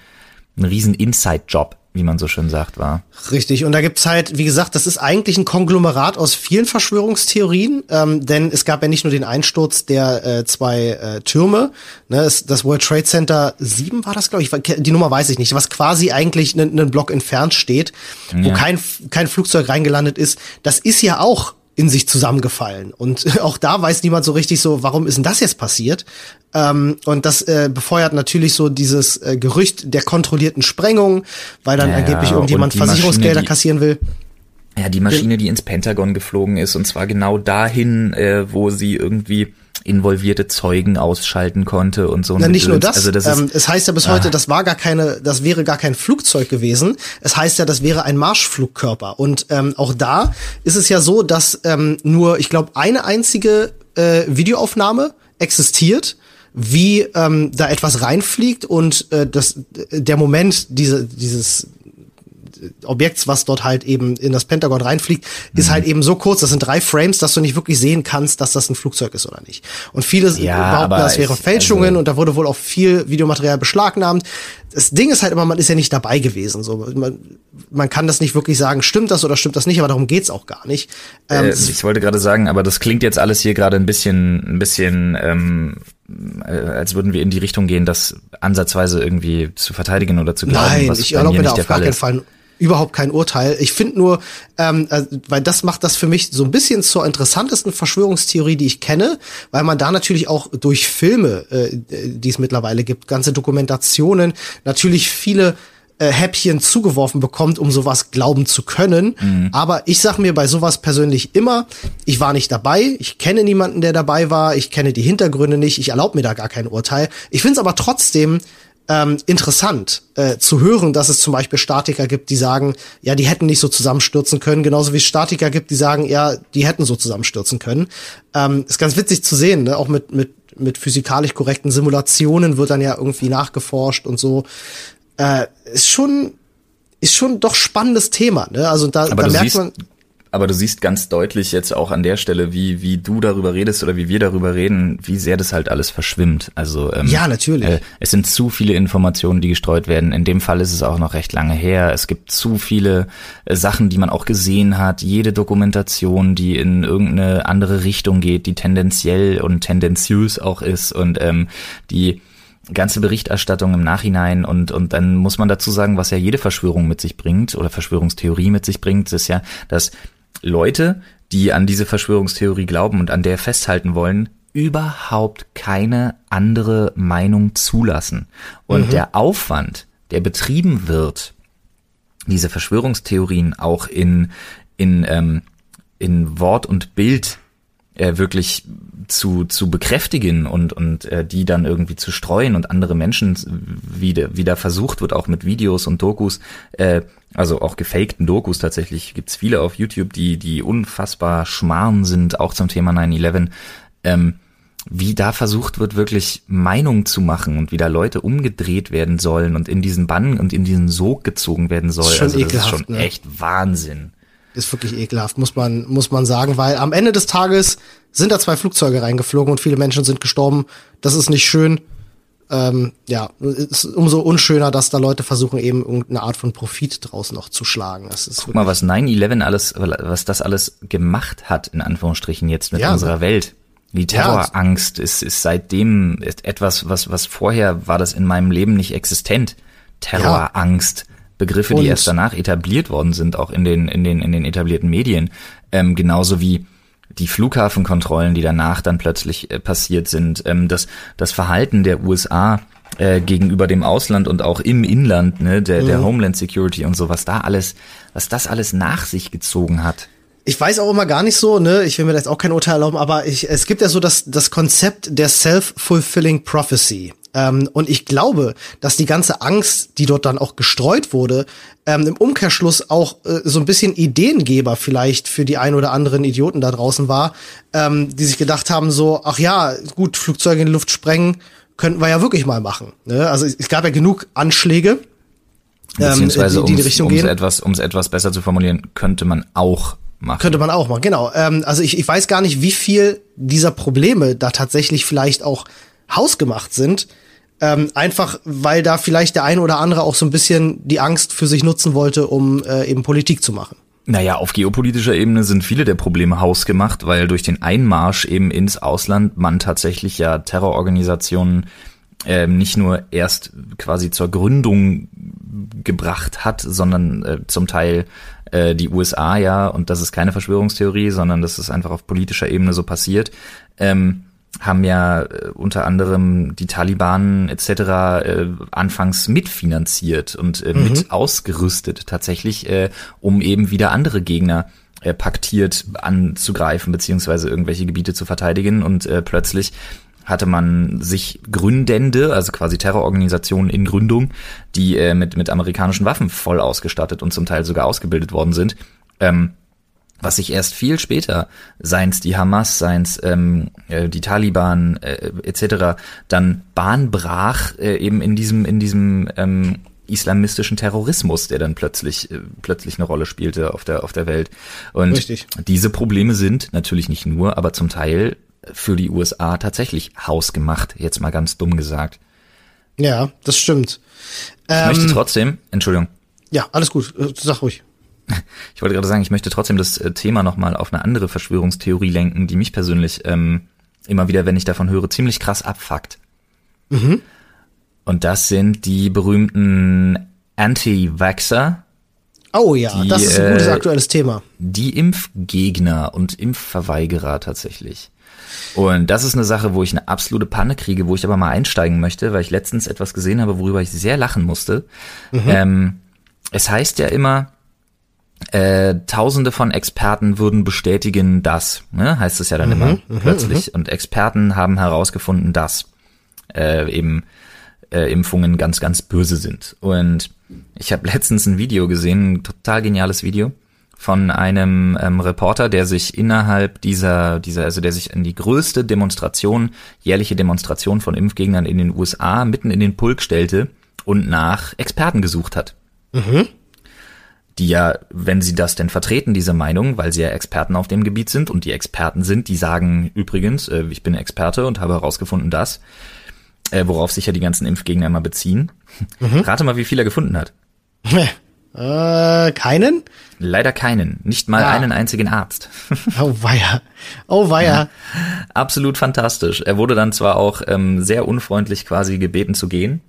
ein riesen Inside-Job wie man so schön sagt, war. Richtig. Und da gibt's halt, wie gesagt, das ist eigentlich ein Konglomerat aus vielen Verschwörungstheorien, ähm, denn es gab ja nicht nur den Einsturz der äh, zwei äh, Türme, ne, es, das World Trade Center 7 war das, glaube ich, die Nummer weiß ich nicht, was quasi eigentlich einen Block entfernt steht, ja. wo kein, kein Flugzeug reingelandet ist. Das ist ja auch in sich zusammengefallen. Und auch da weiß niemand so richtig so, warum ist denn das jetzt passiert? Ähm, und das äh, befeuert natürlich so dieses äh, Gerücht der kontrollierten Sprengung, weil dann ja, angeblich irgendjemand Versicherungsgelder Maschine, kassieren will. Ja, die Maschine, die ins Pentagon geflogen ist, und zwar genau dahin, äh, wo sie irgendwie involvierte Zeugen ausschalten konnte und so. Ja, nicht nur das. Also das ist, ähm, es heißt ja bis heute, ah. das war gar keine, das wäre gar kein Flugzeug gewesen. Es heißt ja, das wäre ein Marschflugkörper. Und ähm, auch da ist es ja so, dass ähm, nur, ich glaube, eine einzige äh, Videoaufnahme existiert wie ähm, da etwas reinfliegt und äh, das der Moment diese dieses Objekts, was dort halt eben in das Pentagon reinfliegt, mhm. ist halt eben so kurz, das sind drei Frames, dass du nicht wirklich sehen kannst, dass das ein Flugzeug ist oder nicht. Und viele ja, behaupten, das wären Fälschungen also und da wurde wohl auch viel Videomaterial beschlagnahmt. Das Ding ist halt immer, man ist ja nicht dabei gewesen. So, man, man kann das nicht wirklich sagen, stimmt das oder stimmt das nicht, aber darum geht's auch gar nicht. Ähm, äh, ich wollte gerade sagen, aber das klingt jetzt alles hier gerade ein bisschen, ein bisschen, ähm, äh, als würden wir in die Richtung gehen, das ansatzweise irgendwie zu verteidigen oder zu glauben, Nein, was ich erlaube mir da auf gar keinen Fall überhaupt kein Urteil. Ich finde nur, ähm, äh, weil das macht das für mich so ein bisschen zur interessantesten Verschwörungstheorie, die ich kenne, weil man da natürlich auch durch Filme, äh, die es mittlerweile gibt, ganze Dokumentationen, natürlich viele äh, Häppchen zugeworfen bekommt, um sowas glauben zu können. Mhm. Aber ich sag mir bei sowas persönlich immer, ich war nicht dabei, ich kenne niemanden, der dabei war, ich kenne die Hintergründe nicht, ich erlaube mir da gar kein Urteil. Ich finde es aber trotzdem ähm, interessant äh, zu hören, dass es zum Beispiel Statiker gibt, die sagen, ja, die hätten nicht so zusammenstürzen können, genauso wie es Statiker gibt, die sagen, ja, die hätten so zusammenstürzen können. Ähm, ist ganz witzig zu sehen, ne? auch mit, mit, mit physikalisch korrekten Simulationen wird dann ja irgendwie nachgeforscht und so. Äh, ist schon, ist schon doch spannendes Thema, ne? Also da, Aber da merkt man aber du siehst ganz deutlich jetzt auch an der Stelle, wie, wie du darüber redest oder wie wir darüber reden, wie sehr das halt alles verschwimmt. Also ähm, ja, natürlich. Äh, es sind zu viele Informationen, die gestreut werden. In dem Fall ist es auch noch recht lange her. Es gibt zu viele äh, Sachen, die man auch gesehen hat. Jede Dokumentation, die in irgendeine andere Richtung geht, die tendenziell und tendenziös auch ist und ähm, die ganze Berichterstattung im Nachhinein und, und dann muss man dazu sagen, was ja jede Verschwörung mit sich bringt oder Verschwörungstheorie mit sich bringt, ist ja, dass Leute, die an diese Verschwörungstheorie glauben und an der festhalten wollen, überhaupt keine andere Meinung zulassen. Und mhm. der Aufwand, der betrieben wird, diese Verschwörungstheorien auch in, in, ähm, in Wort und Bild äh, wirklich zu, zu bekräftigen und, und äh, die dann irgendwie zu streuen und andere Menschen wieder, wieder versucht wird, auch mit Videos und Dokus, äh, also auch gefakten Dokus tatsächlich, gibt's viele auf YouTube, die, die unfassbar schmarrn sind, auch zum Thema 9-11, ähm, wie da versucht wird, wirklich Meinung zu machen und wie da Leute umgedreht werden sollen und in diesen Bann und in diesen Sog gezogen werden soll. Das ist schon, also das ist schon ne? echt Wahnsinn ist wirklich ekelhaft, muss man, muss man sagen, weil am Ende des Tages sind da zwei Flugzeuge reingeflogen und viele Menschen sind gestorben. Das ist nicht schön. ähm, ja, ist umso unschöner, dass da Leute versuchen, eben irgendeine Art von Profit draus noch zu schlagen. Das ist Guck mal, was 9-11 alles, was das alles gemacht hat, in Anführungsstrichen jetzt mit ja, unserer Welt. Die Terrorangst ja. ist, ist seitdem etwas, was, was vorher war das in meinem Leben nicht existent. Terrorangst. Ja. Begriffe, die erst danach etabliert worden sind, auch in den, in den, in den etablierten Medien. Ähm, genauso wie die Flughafenkontrollen, die danach dann plötzlich äh, passiert sind, ähm, das, das Verhalten der USA äh, gegenüber dem Ausland und auch im Inland, ne, der, mhm. der Homeland Security und so, was da alles, was das alles nach sich gezogen hat. Ich weiß auch immer gar nicht so, ne, ich will mir da jetzt auch kein Urteil erlauben, aber ich, es gibt ja so das, das Konzept der Self-Fulfilling Prophecy. Ähm, und ich glaube, dass die ganze Angst, die dort dann auch gestreut wurde, ähm, im Umkehrschluss auch äh, so ein bisschen Ideengeber vielleicht für die ein oder anderen Idioten da draußen war, ähm, die sich gedacht haben, so, ach ja, gut, Flugzeuge in die Luft sprengen, könnten wir ja wirklich mal machen. Ne? Also es, gab ja genug Anschläge. Ähm, Beziehungsweise, die, die, die Richtung um es etwas, um's etwas besser zu formulieren, könnte man auch machen. Könnte man auch machen, genau. Ähm, also ich, ich weiß gar nicht, wie viel dieser Probleme da tatsächlich vielleicht auch hausgemacht sind. Ähm, einfach, weil da vielleicht der ein oder andere auch so ein bisschen die Angst für sich nutzen wollte, um äh, eben Politik zu machen. Naja, auf geopolitischer Ebene sind viele der Probleme hausgemacht, weil durch den Einmarsch eben ins Ausland man tatsächlich ja Terrororganisationen äh, nicht nur erst quasi zur Gründung gebracht hat, sondern äh, zum Teil äh, die USA ja, und das ist keine Verschwörungstheorie, sondern das ist einfach auf politischer Ebene so passiert, ähm, haben ja äh, unter anderem die Taliban etc. Äh, anfangs mitfinanziert und äh, mhm. mit ausgerüstet tatsächlich, äh, um eben wieder andere Gegner äh, paktiert anzugreifen beziehungsweise irgendwelche Gebiete zu verteidigen und äh, plötzlich hatte man sich Gründende, also quasi Terrororganisationen in Gründung, die äh, mit, mit amerikanischen Waffen voll ausgestattet und zum Teil sogar ausgebildet worden sind, ähm, was sich erst viel später, seins die Hamas, seins ähm, äh, die Taliban äh, etc., dann Bahn brach äh, eben in diesem in diesem ähm, islamistischen Terrorismus, der dann plötzlich äh, plötzlich eine Rolle spielte auf der auf der Welt. Und Richtig. diese Probleme sind natürlich nicht nur, aber zum Teil für die USA tatsächlich hausgemacht, jetzt mal ganz dumm gesagt. Ja, das stimmt. Ich ähm, möchte trotzdem, Entschuldigung. Ja, alles gut, äh, sag ruhig. Ich wollte gerade sagen, ich möchte trotzdem das äh, Thema nochmal auf eine andere Verschwörungstheorie lenken, die mich persönlich ähm, immer wieder, wenn ich davon höre, ziemlich krass abfuckt. Mhm. Und das sind die berühmten Anti-Vaxxer. Oh ja, die, das ist ein gutes äh, aktuelles Thema. Die Impfgegner und Impfverweigerer tatsächlich. Und das ist eine Sache, wo ich eine absolute Panne kriege, wo ich aber mal einsteigen möchte, weil ich letztens etwas gesehen habe, worüber ich sehr lachen musste. Mhm. Ähm, es heißt ja immer, äh, Tausende von Experten würden bestätigen, dass, ne, heißt es ja dann mhm, immer mhm, plötzlich. Mhm. Und Experten haben herausgefunden, dass äh, eben äh, Impfungen ganz, ganz böse sind. Und ich habe letztens ein Video gesehen, ein total geniales Video von einem ähm, Reporter, der sich innerhalb dieser, dieser, also der sich in die größte Demonstration, jährliche Demonstration von Impfgegnern in den USA mitten in den Pulk stellte und nach Experten gesucht hat. Mhm die ja, wenn sie das denn vertreten, diese Meinung, weil sie ja Experten auf dem Gebiet sind und die Experten sind, die sagen übrigens, äh, ich bin Experte und habe herausgefunden das, äh, worauf sich ja die ganzen Impfgegner immer beziehen. Mhm. Rate mal, wie viel er gefunden hat. äh, keinen? Leider keinen. Nicht mal ah. einen einzigen Arzt. oh weia. Oh weia. Ja, absolut fantastisch. Er wurde dann zwar auch ähm, sehr unfreundlich quasi gebeten zu gehen,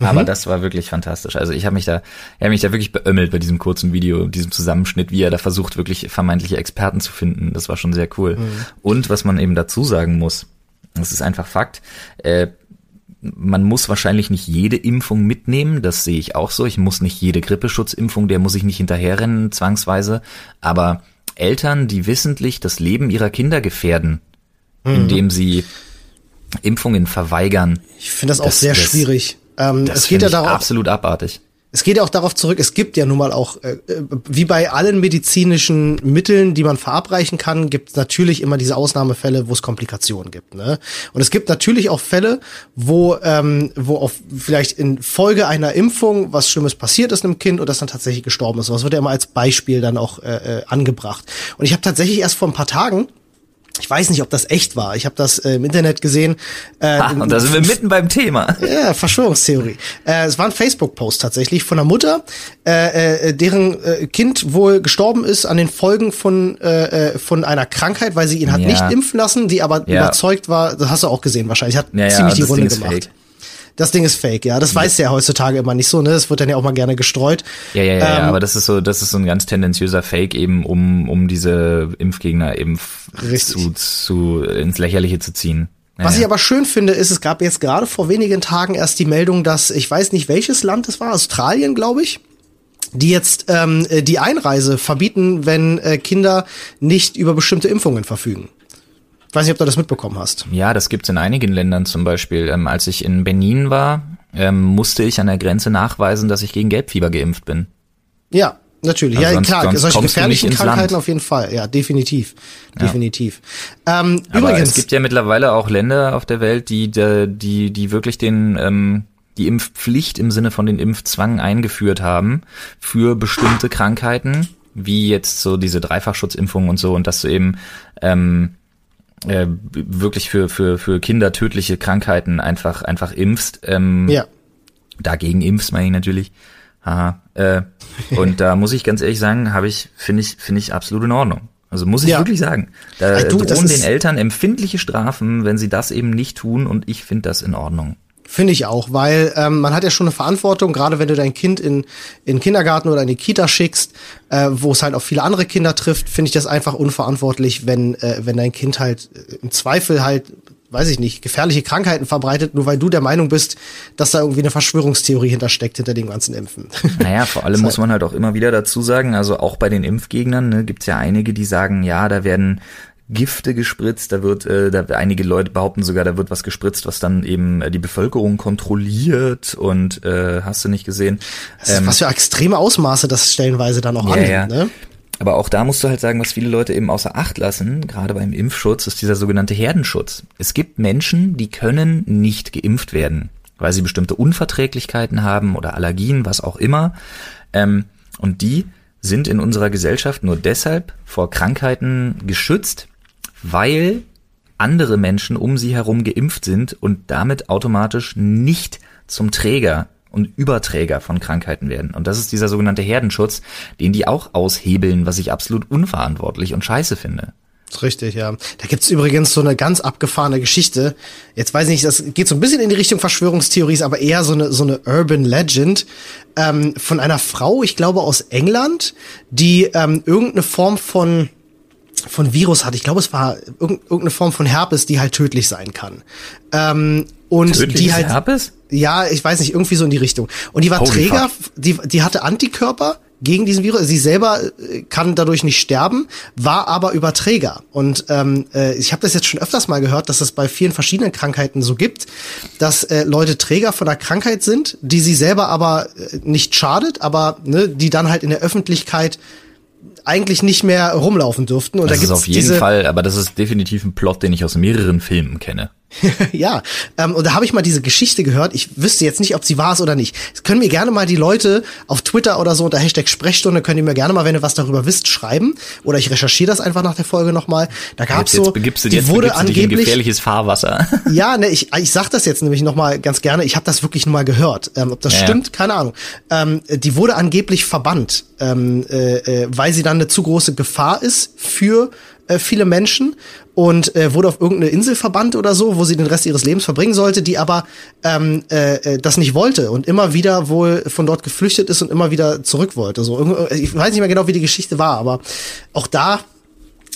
aber mhm. das war wirklich fantastisch. Also ich habe mich da, ich habe mich da wirklich beömmelt bei diesem kurzen Video, diesem Zusammenschnitt, wie er da versucht, wirklich vermeintliche Experten zu finden. Das war schon sehr cool. Mhm. Und was man eben dazu sagen muss, das ist einfach Fakt, äh, man muss wahrscheinlich nicht jede Impfung mitnehmen, das sehe ich auch so. Ich muss nicht jede Grippeschutzimpfung, der muss ich nicht hinterherrennen, zwangsweise. Aber Eltern, die wissentlich das Leben ihrer Kinder gefährden, mhm. indem sie Impfungen verweigern. Ich finde das auch das, sehr das, schwierig. Ähm, das es geht ja darauf, absolut abartig. Es geht ja auch darauf zurück, es gibt ja nun mal auch, äh, wie bei allen medizinischen Mitteln, die man verabreichen kann, gibt es natürlich immer diese Ausnahmefälle, wo es Komplikationen gibt. Ne? Und es gibt natürlich auch Fälle, wo, ähm, wo auf vielleicht in Folge einer Impfung was Schlimmes passiert ist einem Kind und das dann tatsächlich gestorben ist. Das wird ja immer als Beispiel dann auch äh, äh, angebracht. Und ich habe tatsächlich erst vor ein paar Tagen ich weiß nicht, ob das echt war. Ich habe das äh, im Internet gesehen. Äh, ha, und da sind wir mitten beim Thema. Ja, Verschwörungstheorie. Äh, es war ein Facebook-Post tatsächlich von einer Mutter, äh, äh, deren äh, Kind wohl gestorben ist an den Folgen von äh, äh von einer Krankheit, weil sie ihn hat ja. nicht impfen lassen, die aber ja. überzeugt war. Das hast du auch gesehen wahrscheinlich. Hat ja, ziemlich die Runde gemacht. Fake das Ding ist fake, ja. Das ja. weiß ja heutzutage immer nicht so, ne? Das wird dann ja auch mal gerne gestreut. Ja, ja, ja, ähm, ja, aber das ist so, das ist so ein ganz tendenziöser Fake eben, um, um diese Impfgegner eben zu, zu, ins Lächerliche zu ziehen. Was ich aber schön finde, ist, es gab jetzt gerade vor wenigen Tagen erst die Meldung, dass, ich weiß nicht welches Land es war, Australien, glaube ich, die jetzt ähm, die Einreise verbieten, wenn äh, Kinder nicht über bestimmte Impfungen verfügen. Ich weiß nicht, ob du das mitbekommen hast. Ja, das gibt's in einigen Ländern zum Beispiel. Ähm, als ich in Benin war, ähm, musste ich an der Grenze nachweisen, dass ich gegen Gelbfieber geimpft bin. Ja, natürlich. Also ja, sonst, klar, sonst solche gefährlichen Krankheiten auf jeden Fall. Ja, definitiv. Definitiv. Ja. Ähm, Aber übrigens. Es gibt ja mittlerweile auch Länder auf der Welt, die, die, die wirklich den, ähm, die Impfpflicht im Sinne von den Impfzwang eingeführt haben für bestimmte Krankheiten, wie jetzt so diese Dreifachschutzimpfung und so, und dass du eben ähm, äh, wirklich für, für, für Kinder tödliche Krankheiten einfach, einfach impfst. Ähm, ja. Dagegen impfst man ihn natürlich. Haha. Äh, und da muss ich ganz ehrlich sagen, habe ich, finde ich, finde ich absolut in Ordnung. Also muss ich ja. wirklich sagen. Da du, drohen den Eltern empfindliche Strafen, wenn sie das eben nicht tun und ich finde das in Ordnung. Finde ich auch, weil ähm, man hat ja schon eine Verantwortung, gerade wenn du dein Kind in in Kindergarten oder in die Kita schickst, äh, wo es halt auch viele andere Kinder trifft, finde ich das einfach unverantwortlich, wenn äh, wenn dein Kind halt äh, im Zweifel halt, weiß ich nicht, gefährliche Krankheiten verbreitet, nur weil du der Meinung bist, dass da irgendwie eine Verschwörungstheorie hintersteckt hinter dem ganzen Impfen. Naja, vor allem muss man halt auch immer wieder dazu sagen, also auch bei den Impfgegnern ne, gibt es ja einige, die sagen, ja, da werden Gifte gespritzt, da wird, äh, da einige Leute behaupten sogar, da wird was gespritzt, was dann eben äh, die Bevölkerung kontrolliert und äh, hast du nicht gesehen. Ähm, was für extreme Ausmaße das stellenweise dann auch ja, annimmt, ja. ne? Aber auch da musst du halt sagen, was viele Leute eben außer Acht lassen, gerade beim Impfschutz, ist dieser sogenannte Herdenschutz. Es gibt Menschen, die können nicht geimpft werden, weil sie bestimmte Unverträglichkeiten haben oder Allergien, was auch immer. Ähm, und die sind in unserer Gesellschaft nur deshalb vor Krankheiten geschützt, weil andere Menschen um sie herum geimpft sind und damit automatisch nicht zum Träger und Überträger von Krankheiten werden. Und das ist dieser sogenannte Herdenschutz, den die auch aushebeln, was ich absolut unverantwortlich und scheiße finde. Richtig, ja. Da gibt's übrigens so eine ganz abgefahrene Geschichte. Jetzt weiß ich nicht, das geht so ein bisschen in die Richtung Verschwörungstheories, aber eher so eine, so eine Urban Legend ähm, von einer Frau, ich glaube aus England, die ähm, irgendeine Form von von Virus hat. Ich glaube, es war irgendeine Form von Herpes, die halt tödlich sein kann. Ähm, und Tödliches die halt Herpes? Ja, ich weiß nicht, irgendwie so in die Richtung. Und die war Holy Träger, die die hatte Antikörper gegen diesen Virus. Sie selber äh, kann dadurch nicht sterben, war aber Überträger. Und ähm, äh, ich habe das jetzt schon öfters mal gehört, dass das bei vielen verschiedenen Krankheiten so gibt, dass äh, Leute Träger von einer Krankheit sind, die sie selber aber äh, nicht schadet, aber ne, die dann halt in der Öffentlichkeit eigentlich nicht mehr rumlaufen dürften. Und das da ist auf jeden diese Fall, aber das ist definitiv ein Plot, den ich aus mehreren Filmen kenne. ja, ähm, und da habe ich mal diese Geschichte gehört. Ich wüsste jetzt nicht, ob sie wahr ist oder nicht. Das können mir gerne mal die Leute auf Twitter oder so unter Hashtag Sprechstunde, könnt ihr mir gerne mal, wenn ihr was darüber wisst, schreiben. Oder ich recherchiere das einfach nach der Folge nochmal. Da gab's jetzt, so, jetzt begibst du, die jetzt wurde begibst angeblich, du gefährliches Fahrwasser. ja, ne, ich, ich sag das jetzt nämlich nochmal ganz gerne. Ich habe das wirklich nur mal gehört. Ähm, ob das ja. stimmt, keine Ahnung. Ähm, die wurde angeblich verbannt, ähm, äh, äh, weil sie dann eine zu große Gefahr ist für äh, viele Menschen und äh, wurde auf irgendeine Insel verbannt oder so, wo sie den Rest ihres Lebens verbringen sollte, die aber ähm, äh, äh, das nicht wollte und immer wieder wohl von dort geflüchtet ist und immer wieder zurück wollte. So, ich weiß nicht mehr genau, wie die Geschichte war, aber auch da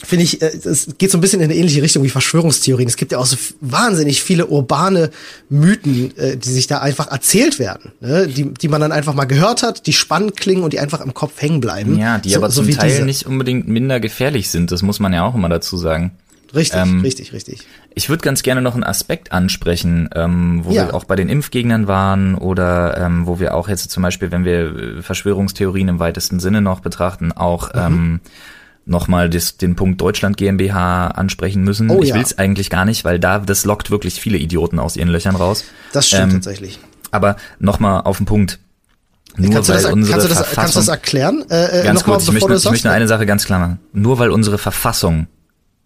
finde ich, äh, es geht so ein bisschen in eine ähnliche Richtung wie Verschwörungstheorien. Es gibt ja auch so wahnsinnig viele urbane Mythen, äh, die sich da einfach erzählt werden, ne? die, die man dann einfach mal gehört hat, die spannend klingen und die einfach im Kopf hängen bleiben. Ja, die so, aber zum so Teil diese. nicht unbedingt minder gefährlich sind. Das muss man ja auch immer dazu sagen. Richtig, ähm, richtig, richtig. Ich würde ganz gerne noch einen Aspekt ansprechen, ähm, wo ja. wir auch bei den Impfgegnern waren oder ähm, wo wir auch jetzt zum Beispiel, wenn wir Verschwörungstheorien im weitesten Sinne noch betrachten, auch mhm. ähm, nochmal den Punkt Deutschland GmbH ansprechen müssen. Oh, ich ja. will es eigentlich gar nicht, weil da das lockt wirklich viele Idioten aus ihren Löchern raus. Das stimmt ähm, tatsächlich. Aber nochmal auf den Punkt. Nur kannst, weil du das, unsere kannst, du das, kannst du das erklären? Äh, äh ganz kurz, mal, ich, möchte, ich möchte nur eine Sache ganz klar machen. Nur weil unsere Verfassung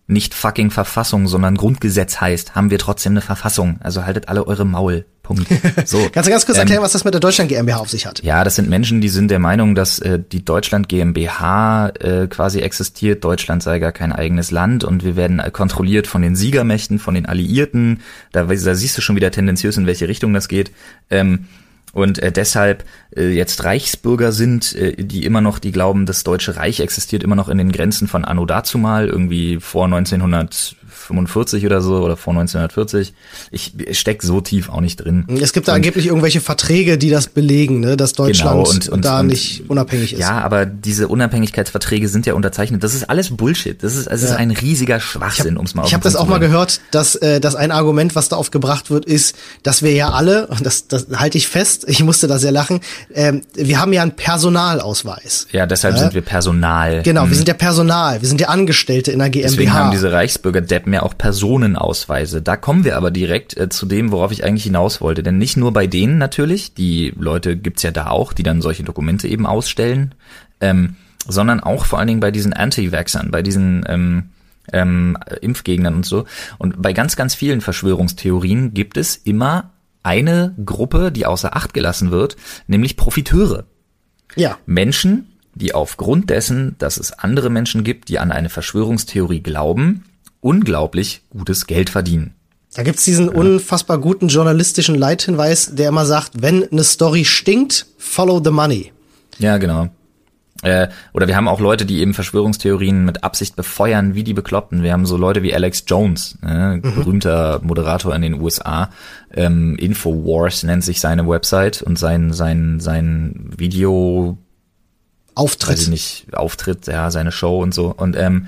nicht fucking Verfassung, sondern Grundgesetz heißt, haben wir trotzdem eine Verfassung. Also haltet alle eure Maul. Punkt. So. Kannst du ganz kurz erklären, ähm, was das mit der Deutschland GmbH auf sich hat? Ja, das sind Menschen, die sind der Meinung, dass äh, die Deutschland GmbH äh, quasi existiert. Deutschland sei gar kein eigenes Land und wir werden kontrolliert von den Siegermächten, von den Alliierten. Da, da siehst du schon wieder tendenziös, in welche Richtung das geht. Ähm, und äh, deshalb äh, jetzt Reichsbürger sind, äh, die immer noch, die glauben, das Deutsche Reich existiert immer noch in den Grenzen von Anno dazumal, irgendwie vor 1900 45 oder so oder vor 1940. Ich steck so tief auch nicht drin. Es gibt da und, angeblich irgendwelche Verträge, die das belegen, ne, dass Deutschland genau, und, und, da nicht unabhängig ist. Ja, aber diese Unabhängigkeitsverträge sind ja unterzeichnet. Das ist alles Bullshit. Das ist, es ja. ist ein riesiger Schwachsinn, um es mal Ich habe das auch mal gehört, dass, äh, dass ein Argument, was da oft gebracht wird, ist, dass wir ja alle, und das, das halte ich fest, ich musste da sehr lachen, äh, wir haben ja einen Personalausweis. Ja, deshalb äh? sind wir Personal. Genau, hm. wir sind ja Personal, wir sind ja Angestellte in der GmbH. Deswegen haben diese Reichsbürger-Deppen ja auch Personenausweise. Da kommen wir aber direkt äh, zu dem, worauf ich eigentlich hinaus wollte. Denn nicht nur bei denen natürlich, die Leute gibt's ja da auch, die dann solche Dokumente eben ausstellen, ähm, sondern auch vor allen Dingen bei diesen Anti-Vaxxern, bei diesen ähm, ähm, Impfgegnern und so. Und bei ganz, ganz vielen Verschwörungstheorien gibt es immer eine Gruppe, die außer Acht gelassen wird, nämlich Profiteure. Ja. Menschen, die aufgrund dessen, dass es andere Menschen gibt, die an eine Verschwörungstheorie glauben, unglaublich gutes Geld verdienen. Da gibt's diesen ja. unfassbar guten journalistischen Leithinweis, der immer sagt, wenn eine Story stinkt, follow the money. Ja, genau. Äh, oder wir haben auch Leute, die eben Verschwörungstheorien mit Absicht befeuern, wie die Bekloppten. Wir haben so Leute wie Alex Jones, äh, mhm. berühmter Moderator in den USA. Ähm, Infowars nennt sich seine Website und sein, sein, sein Video Auftritt. Weiß ich nicht, Auftritt, ja, seine Show und so. Und ähm,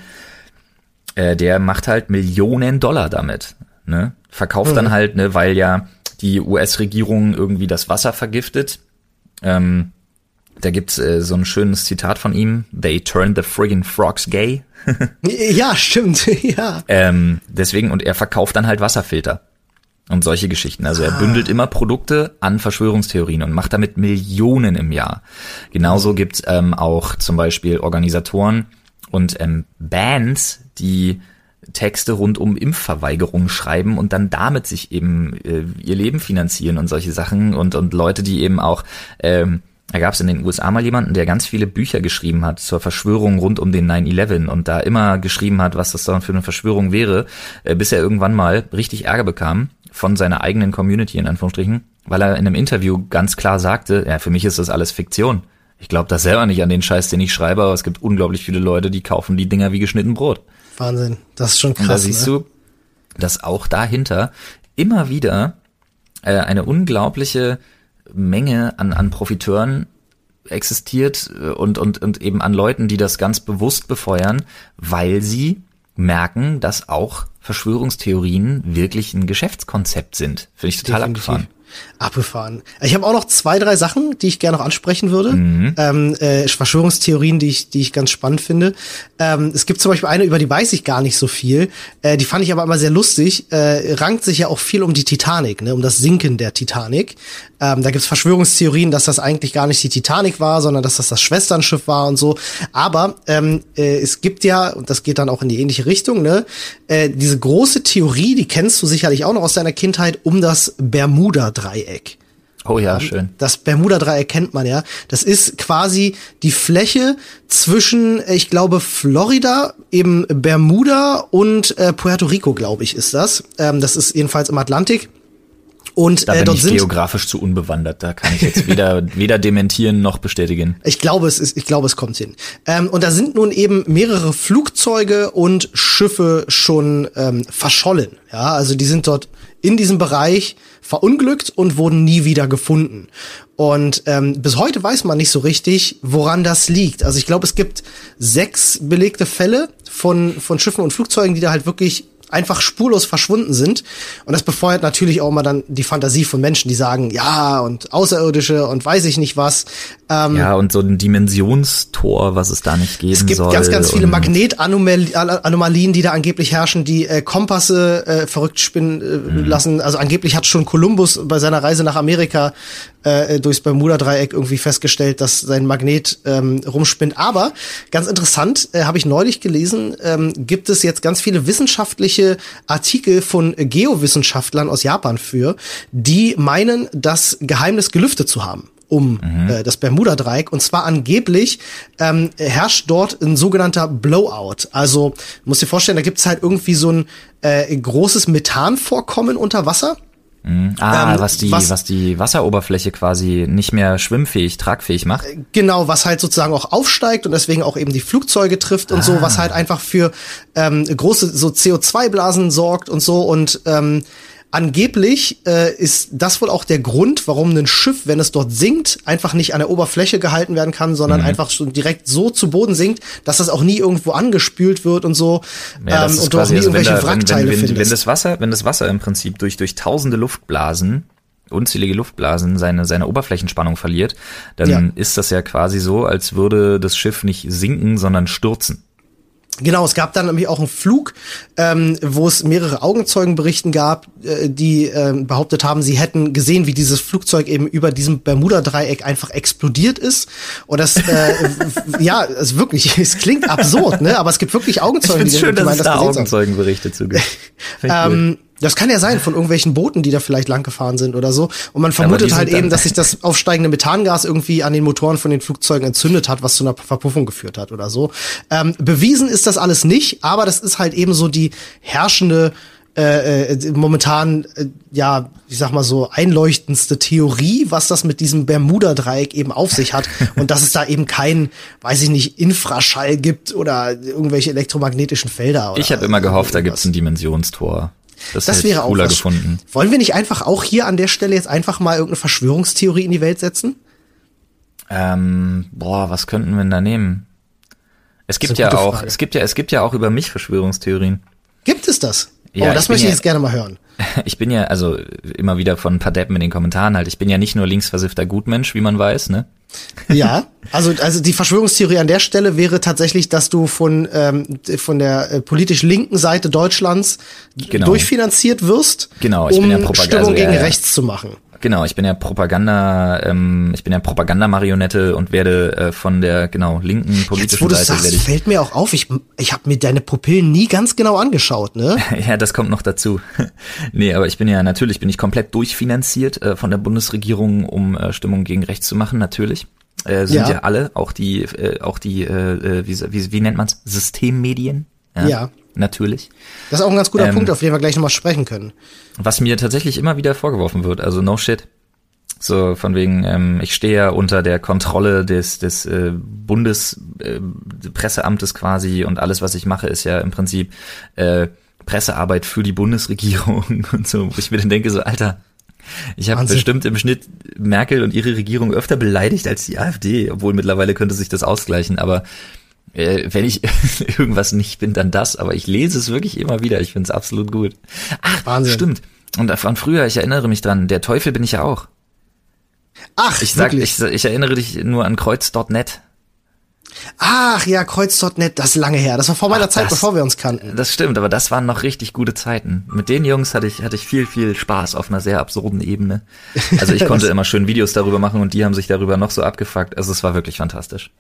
äh, der macht halt Millionen Dollar damit. Ne? Verkauft mhm. dann halt, ne, weil ja die US-Regierung irgendwie das Wasser vergiftet. Ähm, da gibt's äh, so ein schönes Zitat von ihm: They turned the friggin' frogs gay. ja, stimmt, ja. Ähm, deswegen und er verkauft dann halt Wasserfilter und solche Geschichten. Also er ah. bündelt immer Produkte an Verschwörungstheorien und macht damit Millionen im Jahr. Genauso gibt's ähm, auch zum Beispiel Organisatoren und ähm, Bands, die Texte rund um Impfverweigerung schreiben und dann damit sich eben äh, ihr Leben finanzieren und solche Sachen und und Leute, die eben auch ähm, da gab es in den USA mal jemanden, der ganz viele Bücher geschrieben hat zur Verschwörung rund um den 9-11 und da immer geschrieben hat, was das dann für eine Verschwörung wäre, äh, bis er irgendwann mal richtig Ärger bekam von seiner eigenen Community in Anführungsstrichen, weil er in einem Interview ganz klar sagte, ja, für mich ist das alles Fiktion. Ich glaube das selber nicht an den Scheiß, den ich schreibe, aber es gibt unglaublich viele Leute, die kaufen die Dinger wie geschnitten Brot. Wahnsinn, das ist schon krass. Und da siehst ne? du, dass auch dahinter immer wieder äh, eine unglaubliche Menge an, an Profiteuren existiert äh, und, und, und eben an Leuten, die das ganz bewusst befeuern, weil sie merken, dass auch Verschwörungstheorien wirklich ein Geschäftskonzept sind. Finde ich total Definitiv. abgefahren. Abgefahren. Ich habe auch noch zwei, drei Sachen, die ich gerne noch ansprechen würde. Mhm. Ähm, äh, Verschwörungstheorien, die ich, die ich ganz spannend finde. Ähm, es gibt zum Beispiel eine, über die weiß ich gar nicht so viel. Äh, die fand ich aber immer sehr lustig. Äh, rankt sich ja auch viel um die Titanic, ne, um das Sinken der Titanic. Ähm, da gibt's Verschwörungstheorien, dass das eigentlich gar nicht die Titanic war, sondern dass das das Schwesternschiff war und so. Aber ähm, äh, es gibt ja, und das geht dann auch in die ähnliche Richtung, ne, äh, diese große Theorie, die kennst du sicherlich auch noch aus deiner Kindheit, um das Bermuda-Dreieck. Oh ja, schön. Das Bermuda-Dreieck kennt man ja. Das ist quasi die Fläche zwischen, ich glaube, Florida, eben Bermuda und äh, Puerto Rico, glaube ich, ist das. Ähm, das ist jedenfalls im Atlantik. Und da äh, bin dort ich sind, geografisch zu unbewandert. Da kann ich jetzt weder weder dementieren noch bestätigen. Ich glaube, es ist, ich glaube, es kommt hin. Ähm, und da sind nun eben mehrere Flugzeuge und Schiffe schon ähm, verschollen. Ja, also die sind dort in diesem Bereich verunglückt und wurden nie wieder gefunden. Und ähm, bis heute weiß man nicht so richtig, woran das liegt. Also ich glaube, es gibt sechs belegte Fälle von, von Schiffen und Flugzeugen, die da halt wirklich einfach spurlos verschwunden sind. Und das befeuert natürlich auch mal dann die Fantasie von Menschen, die sagen, ja, und Außerirdische und weiß ich nicht was. Ähm, ja, und so ein Dimensionstor, was es da nicht geben soll. Es gibt soll ganz, ganz viele Magnetanomalien, die da angeblich herrschen, die äh, Kompasse äh, verrückt spinnen äh, mhm. lassen. Also angeblich hat schon Kolumbus bei seiner Reise nach Amerika äh, durchs Bermuda-Dreieck irgendwie festgestellt, dass sein Magnet ähm, rumspinnt. Aber ganz interessant, äh, habe ich neulich gelesen, ähm, gibt es jetzt ganz viele wissenschaftliche Artikel von Geowissenschaftlern aus Japan für, die meinen, das Geheimnis gelüftet zu haben um mhm. äh, das Bermuda-Dreieck. Und zwar angeblich ähm, herrscht dort ein sogenannter Blowout. Also muss dir vorstellen, da gibt's halt irgendwie so ein äh, großes Methanvorkommen unter Wasser. Mhm. Ah, ähm, was die was, was die Wasseroberfläche quasi nicht mehr schwimmfähig, tragfähig macht. Äh, genau, was halt sozusagen auch aufsteigt und deswegen auch eben die Flugzeuge trifft und ah. so, was halt einfach für ähm, große so CO2-Blasen sorgt und so und ähm, Angeblich äh, ist das wohl auch der Grund, warum ein Schiff, wenn es dort sinkt, einfach nicht an der Oberfläche gehalten werden kann, sondern mhm. einfach schon direkt so zu Boden sinkt, dass das auch nie irgendwo angespült wird und so ja, ähm, und du auch nie also irgendwelche da, Wrackteile wenn, wenn, wenn, wenn das Wasser, wenn das Wasser im Prinzip durch durch tausende Luftblasen unzählige Luftblasen seine, seine Oberflächenspannung verliert, dann ja. ist das ja quasi so, als würde das Schiff nicht sinken, sondern stürzen. Genau, es gab dann nämlich auch einen Flug, ähm, wo es mehrere Augenzeugenberichten gab, äh, die äh, behauptet haben, sie hätten gesehen, wie dieses Flugzeug eben über diesem Bermuda-Dreieck einfach explodiert ist. Und das, äh, ja, es wirklich, es klingt absurd, ne? Aber es gibt wirklich Augenzeugen, ich die, schön, dass es da Augenzeugenberichte zu gibt. ähm, das kann ja sein von irgendwelchen Booten, die da vielleicht lang gefahren sind oder so. Und man vermutet halt eben, dass sich das aufsteigende Methangas irgendwie an den Motoren von den Flugzeugen entzündet hat, was zu einer Verpuffung geführt hat oder so. Ähm, bewiesen ist das alles nicht, aber das ist halt eben so die herrschende äh, äh, momentan, äh, ja, ich sag mal so, einleuchtendste Theorie, was das mit diesem Bermuda-Dreieck eben auf sich hat. Und dass es da eben kein, weiß ich nicht, Infraschall gibt oder irgendwelche elektromagnetischen Felder. Oder ich habe immer gehofft, da gibt's ein Dimensionstor. Das, das wäre auch was. gefunden. Wollen wir nicht einfach auch hier an der Stelle jetzt einfach mal irgendeine Verschwörungstheorie in die Welt setzen? Ähm, boah, was könnten wir denn da nehmen? Es gibt ja auch, Frage. es gibt ja, es gibt ja auch über mich Verschwörungstheorien. Gibt es das? Ja, oh, das möchte ich jetzt gerne mal hören. Ich bin ja, also immer wieder von ein paar Deppen in den Kommentaren halt, ich bin ja nicht nur linksversiffter Gutmensch, wie man weiß, ne? Ja, also, also die Verschwörungstheorie an der Stelle wäre tatsächlich, dass du von, ähm, von der äh, politisch linken Seite Deutschlands genau. durchfinanziert wirst, genau, ich um bin ja Propaganda, Stimmung also, gegen ja, rechts zu machen. Genau, ich bin ja Propaganda, ähm, ich bin ja Propagandamarionette und werde äh, von der genau linken politischen Jetzt, wo Seite sagst, fällt mir auch auf, ich, ich habe mir deine Pupillen nie ganz genau angeschaut, ne? ja, das kommt noch dazu. nee, aber ich bin ja natürlich bin ich komplett durchfinanziert äh, von der Bundesregierung, um äh, Stimmung gegen rechts zu machen, natürlich. Äh, sind ja. ja alle, auch die, äh, auch die, äh, äh wie, wie, wie nennt man's? Systemmedien. Ja. ja. Natürlich. Das ist auch ein ganz guter ähm, Punkt, auf den wir gleich nochmal sprechen können. Was mir tatsächlich immer wieder vorgeworfen wird, also no shit. So von wegen, ähm, ich stehe ja unter der Kontrolle des, des äh, Bundespresseamtes äh, quasi und alles, was ich mache, ist ja im Prinzip äh, Pressearbeit für die Bundesregierung und so, wo ich mir dann denke, so, Alter, ich habe bestimmt im Schnitt Merkel und ihre Regierung öfter beleidigt als die AfD, obwohl mittlerweile könnte sich das ausgleichen, aber wenn ich irgendwas nicht bin, dann das, aber ich lese es wirklich immer wieder. Ich finde es absolut gut. Ach, Wahnsinn. stimmt. Und von früher, ich erinnere mich dran, der Teufel bin ich ja auch. Ach, ich sag, ich, ich erinnere dich nur an kreuz.net. Ach ja, kreuz.net, das ist lange her. Das war vor meiner Ach, Zeit, das, bevor wir uns kannten. Das stimmt, aber das waren noch richtig gute Zeiten. Mit den Jungs hatte ich, hatte ich viel, viel Spaß auf einer sehr absurden Ebene. Also ich konnte immer schön Videos darüber machen und die haben sich darüber noch so abgefuckt. Also es war wirklich fantastisch.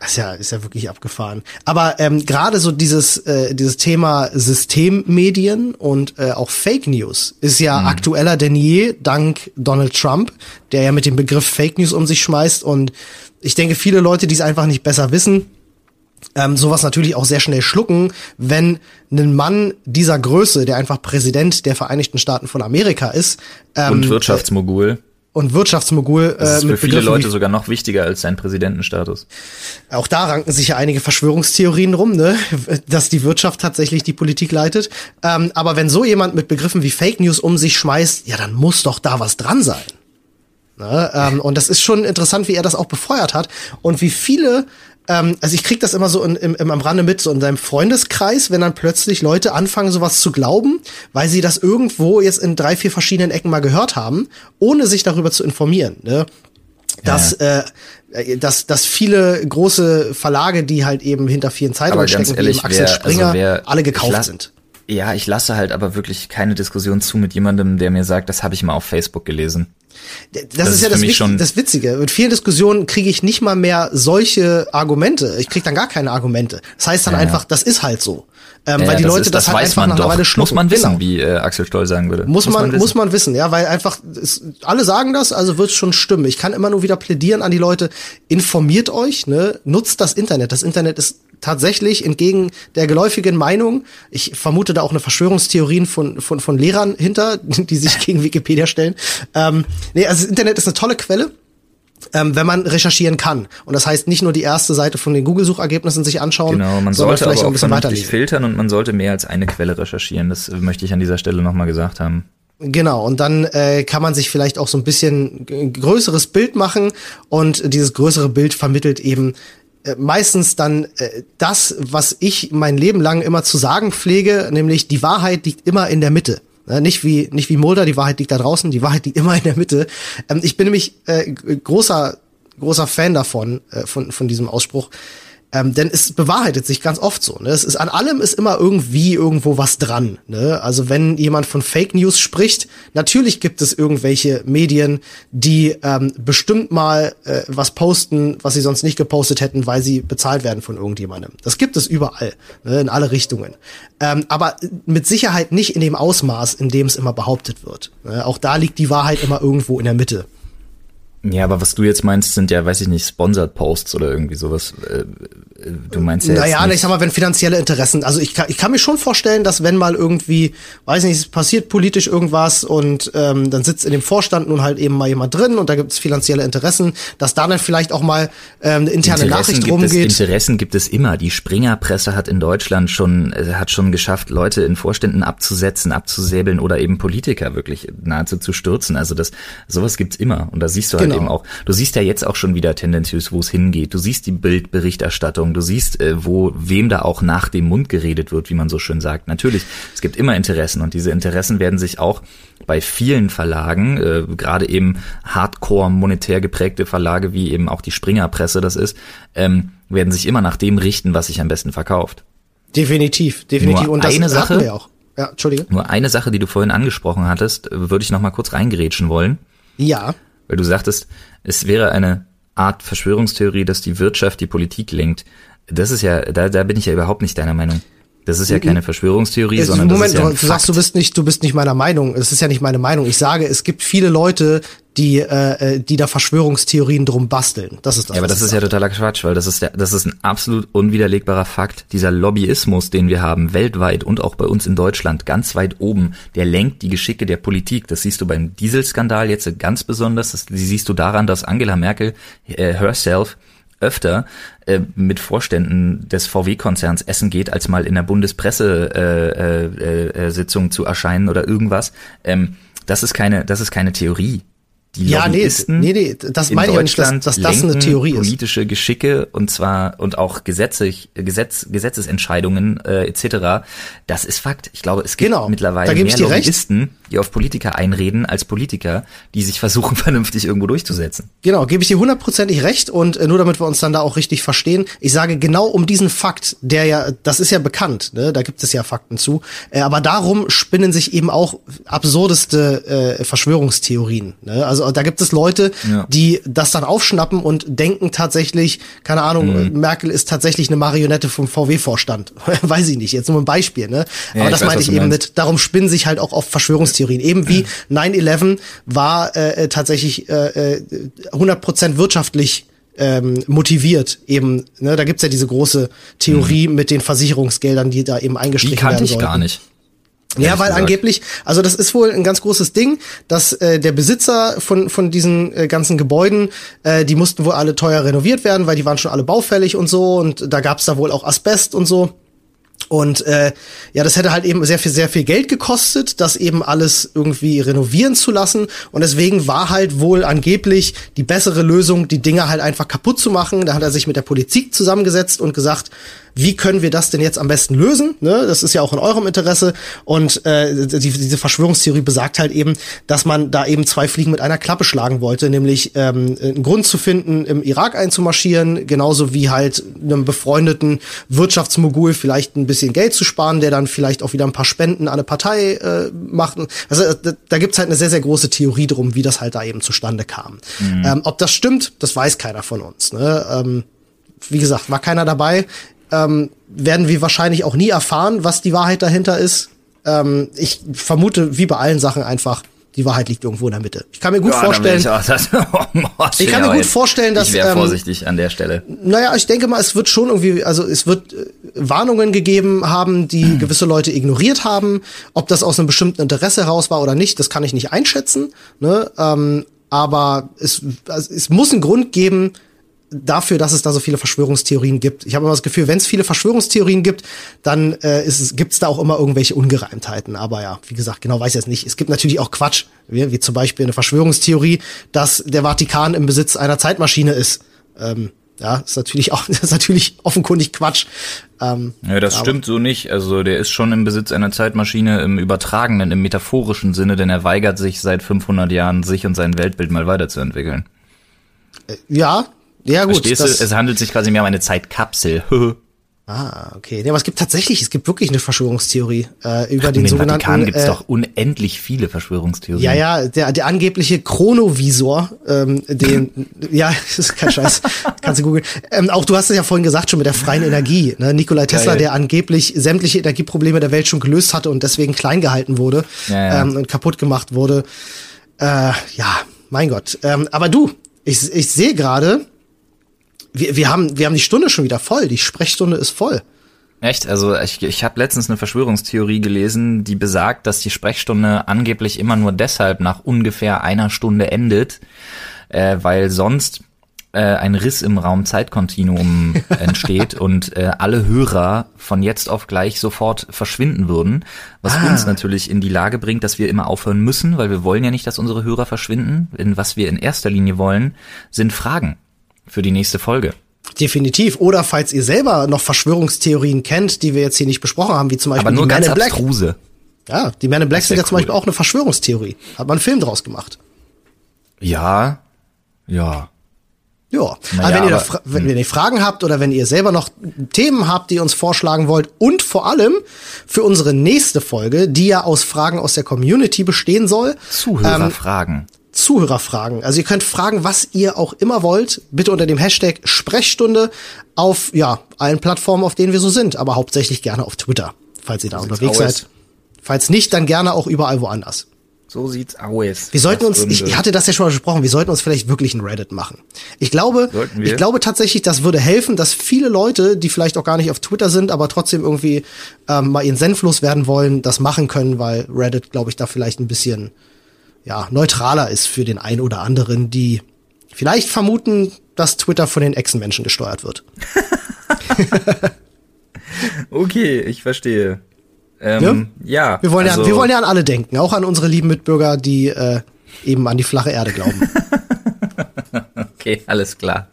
Das ist ja, ist ja wirklich abgefahren. Aber ähm, gerade so dieses, äh, dieses Thema Systemmedien und äh, auch Fake News ist ja mhm. aktueller denn je, dank Donald Trump, der ja mit dem Begriff Fake News um sich schmeißt. Und ich denke, viele Leute, die es einfach nicht besser wissen, ähm, sowas natürlich auch sehr schnell schlucken, wenn ein Mann dieser Größe, der einfach Präsident der Vereinigten Staaten von Amerika ist, ähm, und Wirtschaftsmogul und Wirtschaftsmogul. Äh, das ist für viele Leute sogar noch wichtiger als sein Präsidentenstatus. Auch da ranken sich ja einige Verschwörungstheorien rum, ne? dass die Wirtschaft tatsächlich die Politik leitet. Ähm, aber wenn so jemand mit Begriffen wie Fake News um sich schmeißt, ja, dann muss doch da was dran sein. Ne? Ähm, und das ist schon interessant, wie er das auch befeuert hat und wie viele ähm, also ich krieg das immer so in, im, im, am Rande mit, so in seinem Freundeskreis, wenn dann plötzlich Leute anfangen, sowas zu glauben, weil sie das irgendwo jetzt in drei, vier verschiedenen Ecken mal gehört haben, ohne sich darüber zu informieren. Ne? Dass, ja. äh, dass, dass viele große Verlage, die halt eben hinter vielen Zeitungen stecken, ehrlich, wie Axel wer, Springer, also wer, alle gekauft sind. Ja, ich lasse halt aber wirklich keine Diskussion zu mit jemandem, der mir sagt, das habe ich mal auf Facebook gelesen. Das, das ist, ist ja das, Witz, das, Witzige. Mit vielen Diskussionen kriege ich nicht mal mehr solche Argumente. Ich kriege dann gar keine Argumente. Das heißt dann ja, einfach, das ist halt so. Ähm, ja, weil die Leute ist, das, das halt einfach nach einer Weile schlucken. Muss man wissen, genau. wie äh, Axel Stoll sagen würde. Muss, muss man, man muss man wissen, ja, weil einfach es, alle sagen das, also wird schon stimmen. Ich kann immer nur wieder plädieren an die Leute: Informiert euch, ne, nutzt das Internet. Das Internet ist tatsächlich entgegen der geläufigen Meinung, ich vermute da auch eine Verschwörungstheorien von, von, von Lehrern hinter, die sich gegen Wikipedia stellen. Ähm, nee, also das Internet ist eine tolle Quelle. Ähm, wenn man recherchieren kann. Und das heißt nicht nur die erste Seite von den Google-Suchergebnissen sich anschauen, genau, man sollte vielleicht auch ein bisschen filtern und man sollte mehr als eine Quelle recherchieren. Das möchte ich an dieser Stelle nochmal gesagt haben. Genau, und dann äh, kann man sich vielleicht auch so ein bisschen größeres Bild machen und dieses größere Bild vermittelt eben äh, meistens dann äh, das, was ich mein Leben lang immer zu sagen pflege, nämlich die Wahrheit liegt immer in der Mitte. Äh, nicht wie nicht wie Mulder, die Wahrheit liegt da draußen, die Wahrheit liegt immer in der Mitte. Ähm, ich bin nämlich äh, großer großer Fan davon äh, von von diesem Ausspruch. Ähm, denn es bewahrheitet sich ganz oft so. Ne? Es ist an allem ist immer irgendwie irgendwo was dran. Ne? Also wenn jemand von Fake News spricht, natürlich gibt es irgendwelche Medien, die ähm, bestimmt mal äh, was posten, was sie sonst nicht gepostet hätten, weil sie bezahlt werden von irgendjemandem. Das gibt es überall, ne? in alle Richtungen. Ähm, aber mit Sicherheit nicht in dem Ausmaß, in dem es immer behauptet wird. Ne? Auch da liegt die Wahrheit immer irgendwo in der Mitte. Ja, aber was du jetzt meinst, sind ja, weiß ich nicht, Sponsored Posts oder irgendwie sowas. Äh, du meinst ja Naja, nicht ich sag mal, wenn finanzielle Interessen, also ich kann, ich kann mir schon vorstellen, dass wenn mal irgendwie, weiß nicht, es passiert politisch irgendwas und ähm, dann sitzt in dem Vorstand nun halt eben mal jemand drin und da gibt es finanzielle Interessen, dass da dann vielleicht auch mal ähm, eine interne Interessen Nachricht gibt rumgeht. Es, Interessen gibt es immer. Die Springerpresse hat in Deutschland schon, äh, hat schon geschafft, Leute in Vorständen abzusetzen, abzusäbeln oder eben Politiker wirklich nahezu zu stürzen. Also das, sowas gibt's immer. Und da siehst du halt genau. eben auch, du siehst ja jetzt auch schon wieder tendenziös, wo es hingeht. Du siehst die Bildberichterstattung, du siehst, äh, wo, wem da auch nach dem Mund geredet wird, wie man so schön sagt. Natürlich, es gibt immer Interessen und diese Interessen werden sich auch bei vielen Verlagen, äh, gerade eben hardcore monetär geprägte Verlage, wie eben auch die Springerpresse das ist, ähm, werden sich immer nach dem richten, was sich am besten verkauft. Definitiv, definitiv. Nur und das eine Sache, wir auch. Ja, Entschuldige. Nur eine Sache, die du vorhin angesprochen hattest, würde ich noch mal kurz reingerätschen wollen. Ja. Weil du sagtest, es wäre eine Art Verschwörungstheorie, dass die Wirtschaft die Politik lenkt. Das ist ja, da, da bin ich ja überhaupt nicht deiner Meinung. Das ist ja keine Verschwörungstheorie, sondern Moment, das ist ja ein du Fakt. sagst, du bist nicht, du bist nicht meiner Meinung. Es ist ja nicht meine Meinung. Ich sage, es gibt viele Leute, die, äh, äh die da Verschwörungstheorien drum basteln. Das ist das. Ja, aber das ist ja totaler Quatsch, weil das ist der, das ist ein absolut unwiderlegbarer Fakt. Dieser Lobbyismus, den wir haben, weltweit und auch bei uns in Deutschland, ganz weit oben, der lenkt die Geschicke der Politik. Das siehst du beim Dieselskandal jetzt ganz besonders. Das siehst du daran, dass Angela Merkel äh, herself öfter äh, mit Vorständen des VW-Konzerns essen geht, als mal in der Bundespresse äh, äh, äh, Sitzung zu erscheinen oder irgendwas. Ähm, das ist keine, das ist keine Theorie die ja, nee, nee, nee, das meine ich nicht, dass, dass das eine Theorie ist. politische Geschicke und zwar und auch Gesetze, Gesetz, Gesetzesentscheidungen äh, etc. Das ist Fakt. Ich glaube, es gibt genau, mittlerweile mehr Lobbyisten, recht. Die auf Politiker einreden, als Politiker, die sich versuchen, vernünftig irgendwo durchzusetzen. Genau, gebe ich dir hundertprozentig recht und äh, nur damit wir uns dann da auch richtig verstehen, ich sage genau um diesen Fakt, der ja, das ist ja bekannt, ne? da gibt es ja Fakten zu, äh, aber darum spinnen sich eben auch absurdeste äh, Verschwörungstheorien. Ne? Also da gibt es Leute, ja. die das dann aufschnappen und denken tatsächlich, keine Ahnung, mhm. Merkel ist tatsächlich eine Marionette vom VW-Vorstand. weiß ich nicht, jetzt nur ein Beispiel, ne? Ja, Aber das meine ich eben mit, darum spinnen sich halt auch oft Verschwörungstheorien. Eben wie 9-11 war äh, äh, tatsächlich äh, 100% äh, wirtschaftlich ähm, motiviert eben. Ne? Da gibt's ja diese große Theorie mhm. mit den Versicherungsgeldern, die da eben eingestrichen werden Die kannte ich gar nicht. Ja, weil gesagt. angeblich, also das ist wohl ein ganz großes Ding, dass äh, der Besitzer von von diesen äh, ganzen Gebäuden, äh, die mussten wohl alle teuer renoviert werden, weil die waren schon alle baufällig und so und da gab's da wohl auch Asbest und so. Und äh, ja, das hätte halt eben sehr viel, sehr viel Geld gekostet, das eben alles irgendwie renovieren zu lassen. Und deswegen war halt wohl angeblich die bessere Lösung, die Dinger halt einfach kaputt zu machen. Da hat er sich mit der Politik zusammengesetzt und gesagt, wie können wir das denn jetzt am besten lösen? Ne? Das ist ja auch in eurem Interesse. Und äh, die, diese Verschwörungstheorie besagt halt eben, dass man da eben zwei Fliegen mit einer Klappe schlagen wollte, nämlich ähm, einen Grund zu finden, im Irak einzumarschieren, genauso wie halt einem befreundeten Wirtschaftsmogul vielleicht ein bisschen Geld zu sparen, der dann vielleicht auch wieder ein paar Spenden an eine Partei äh, macht. Also äh, da, da gibt's halt eine sehr, sehr große Theorie drum, wie das halt da eben zustande kam. Mhm. Ähm, ob das stimmt, das weiß keiner von uns. Ne? Ähm, wie gesagt, war keiner dabei. Ähm, werden wir wahrscheinlich auch nie erfahren, was die Wahrheit dahinter ist. Ähm, ich vermute, wie bei allen Sachen einfach, die Wahrheit liegt irgendwo in der Mitte. Ich kann mir gut ja, vorstellen. Ich, das, oh, ich kann mir gut vorstellen, dass. Ich wäre ähm, vorsichtig an der Stelle. Naja, ich denke mal, es wird schon irgendwie, also es wird äh, Warnungen gegeben haben, die hm. gewisse Leute ignoriert haben. Ob das aus einem bestimmten Interesse heraus war oder nicht, das kann ich nicht einschätzen. Ne? Ähm, aber es, also es muss einen Grund geben, dafür, dass es da so viele Verschwörungstheorien gibt. Ich habe immer das Gefühl, wenn es viele Verschwörungstheorien gibt, dann äh, gibt es da auch immer irgendwelche Ungereimtheiten. Aber ja, wie gesagt, genau weiß ich jetzt nicht. Es gibt natürlich auch Quatsch, wie, wie zum Beispiel eine Verschwörungstheorie, dass der Vatikan im Besitz einer Zeitmaschine ist. Ähm, ja, ist natürlich auch, ist natürlich offenkundig Quatsch. Ähm, ja, das stimmt so nicht. Also der ist schon im Besitz einer Zeitmaschine im übertragenen, im metaphorischen Sinne, denn er weigert sich seit 500 Jahren, sich und sein Weltbild mal weiterzuentwickeln. Äh, ja, ja, gut. Verstehst du? Es handelt sich quasi mehr um eine Zeitkapsel. ah, okay. Ja, aber es gibt tatsächlich, es gibt wirklich eine Verschwörungstheorie äh, über Ach, den, den sogenannten. Vatikan gibt's äh, doch unendlich viele Verschwörungstheorien. Ja, ja, der, der angebliche Chronovisor, ähm, den, ja, das ist kein Scheiß, kannst du googeln. Ähm, auch du hast es ja vorhin gesagt schon mit der freien Energie. Ne? Nikolai Tesla, Geil. der angeblich sämtliche Energieprobleme der Welt schon gelöst hatte und deswegen klein gehalten wurde ja, ja. Ähm, und kaputt gemacht wurde. Äh, ja, mein Gott. Ähm, aber du, ich, ich sehe gerade, wir, wir, haben, wir haben die Stunde schon wieder voll. Die Sprechstunde ist voll. Echt? Also ich, ich habe letztens eine Verschwörungstheorie gelesen, die besagt, dass die Sprechstunde angeblich immer nur deshalb nach ungefähr einer Stunde endet, äh, weil sonst äh, ein Riss im Raum Zeitkontinuum entsteht und äh, alle Hörer von jetzt auf gleich sofort verschwinden würden, was ah. uns natürlich in die Lage bringt, dass wir immer aufhören müssen, weil wir wollen ja nicht, dass unsere Hörer verschwinden. Denn was wir in erster Linie wollen, sind Fragen für die nächste Folge. Definitiv. Oder falls ihr selber noch Verschwörungstheorien kennt, die wir jetzt hier nicht besprochen haben, wie zum Beispiel Aber nur die ganz Man in Black. Abstruse. Ja, die Man in Black sind ja cool. zum Beispiel auch eine Verschwörungstheorie. Hat man einen Film draus gemacht. Ja, ja. Ja, naja, aber wenn ihr, aber, wenn, hm. wenn ihr Fragen habt oder wenn ihr selber noch Themen habt, die ihr uns vorschlagen wollt und vor allem für unsere nächste Folge, die ja aus Fragen aus der Community bestehen soll. Zuhörerfragen. Ähm, Zuhörerfragen. Also ihr könnt fragen, was ihr auch immer wollt, bitte unter dem Hashtag Sprechstunde auf ja allen Plattformen, auf denen wir so sind, aber hauptsächlich gerne auf Twitter, falls ihr da unterwegs seid. Falls nicht, dann gerne auch überall woanders. So sieht's aus. Wir sollten uns, ich, ich hatte das ja schon mal besprochen, wir sollten uns vielleicht wirklich ein Reddit machen. Ich glaube, ich glaube tatsächlich, das würde helfen, dass viele Leute, die vielleicht auch gar nicht auf Twitter sind, aber trotzdem irgendwie ähm, mal ihren Senf werden wollen, das machen können, weil Reddit, glaube ich, da vielleicht ein bisschen ja, neutraler ist für den einen oder anderen, die vielleicht vermuten, dass Twitter von den Echsenmenschen gesteuert wird. okay, ich verstehe. Ähm, ja? ja. Wir wollen also ja, wir wollen ja an alle denken, auch an unsere lieben Mitbürger, die äh, eben an die flache Erde glauben. okay, alles klar.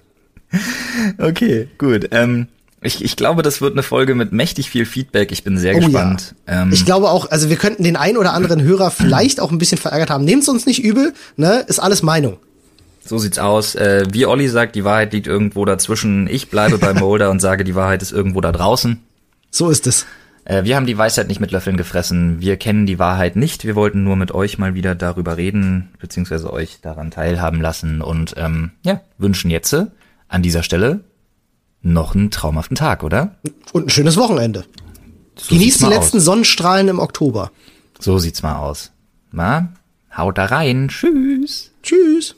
Okay, gut. Ähm, ich, ich glaube, das wird eine Folge mit mächtig viel Feedback. Ich bin sehr oh, gespannt. Ja. Ähm, ich glaube auch, also wir könnten den einen oder anderen Hörer vielleicht auch ein bisschen verärgert haben. Nehmt's uns nicht übel, ne? Ist alles Meinung. So sieht's aus. Äh, wie Olli sagt, die Wahrheit liegt irgendwo dazwischen. Ich bleibe beim Molder und sage, die Wahrheit ist irgendwo da draußen. So ist es. Äh, wir haben die Weisheit nicht mit Löffeln gefressen. Wir kennen die Wahrheit nicht. Wir wollten nur mit euch mal wieder darüber reden, beziehungsweise euch daran teilhaben lassen und ähm, ja, wünschen jetzt an dieser Stelle noch einen traumhaften Tag, oder? Und ein schönes Wochenende. So Genießt die letzten aus. Sonnenstrahlen im Oktober. So sieht's mal aus. Na, haut da rein. Tschüss. Tschüss.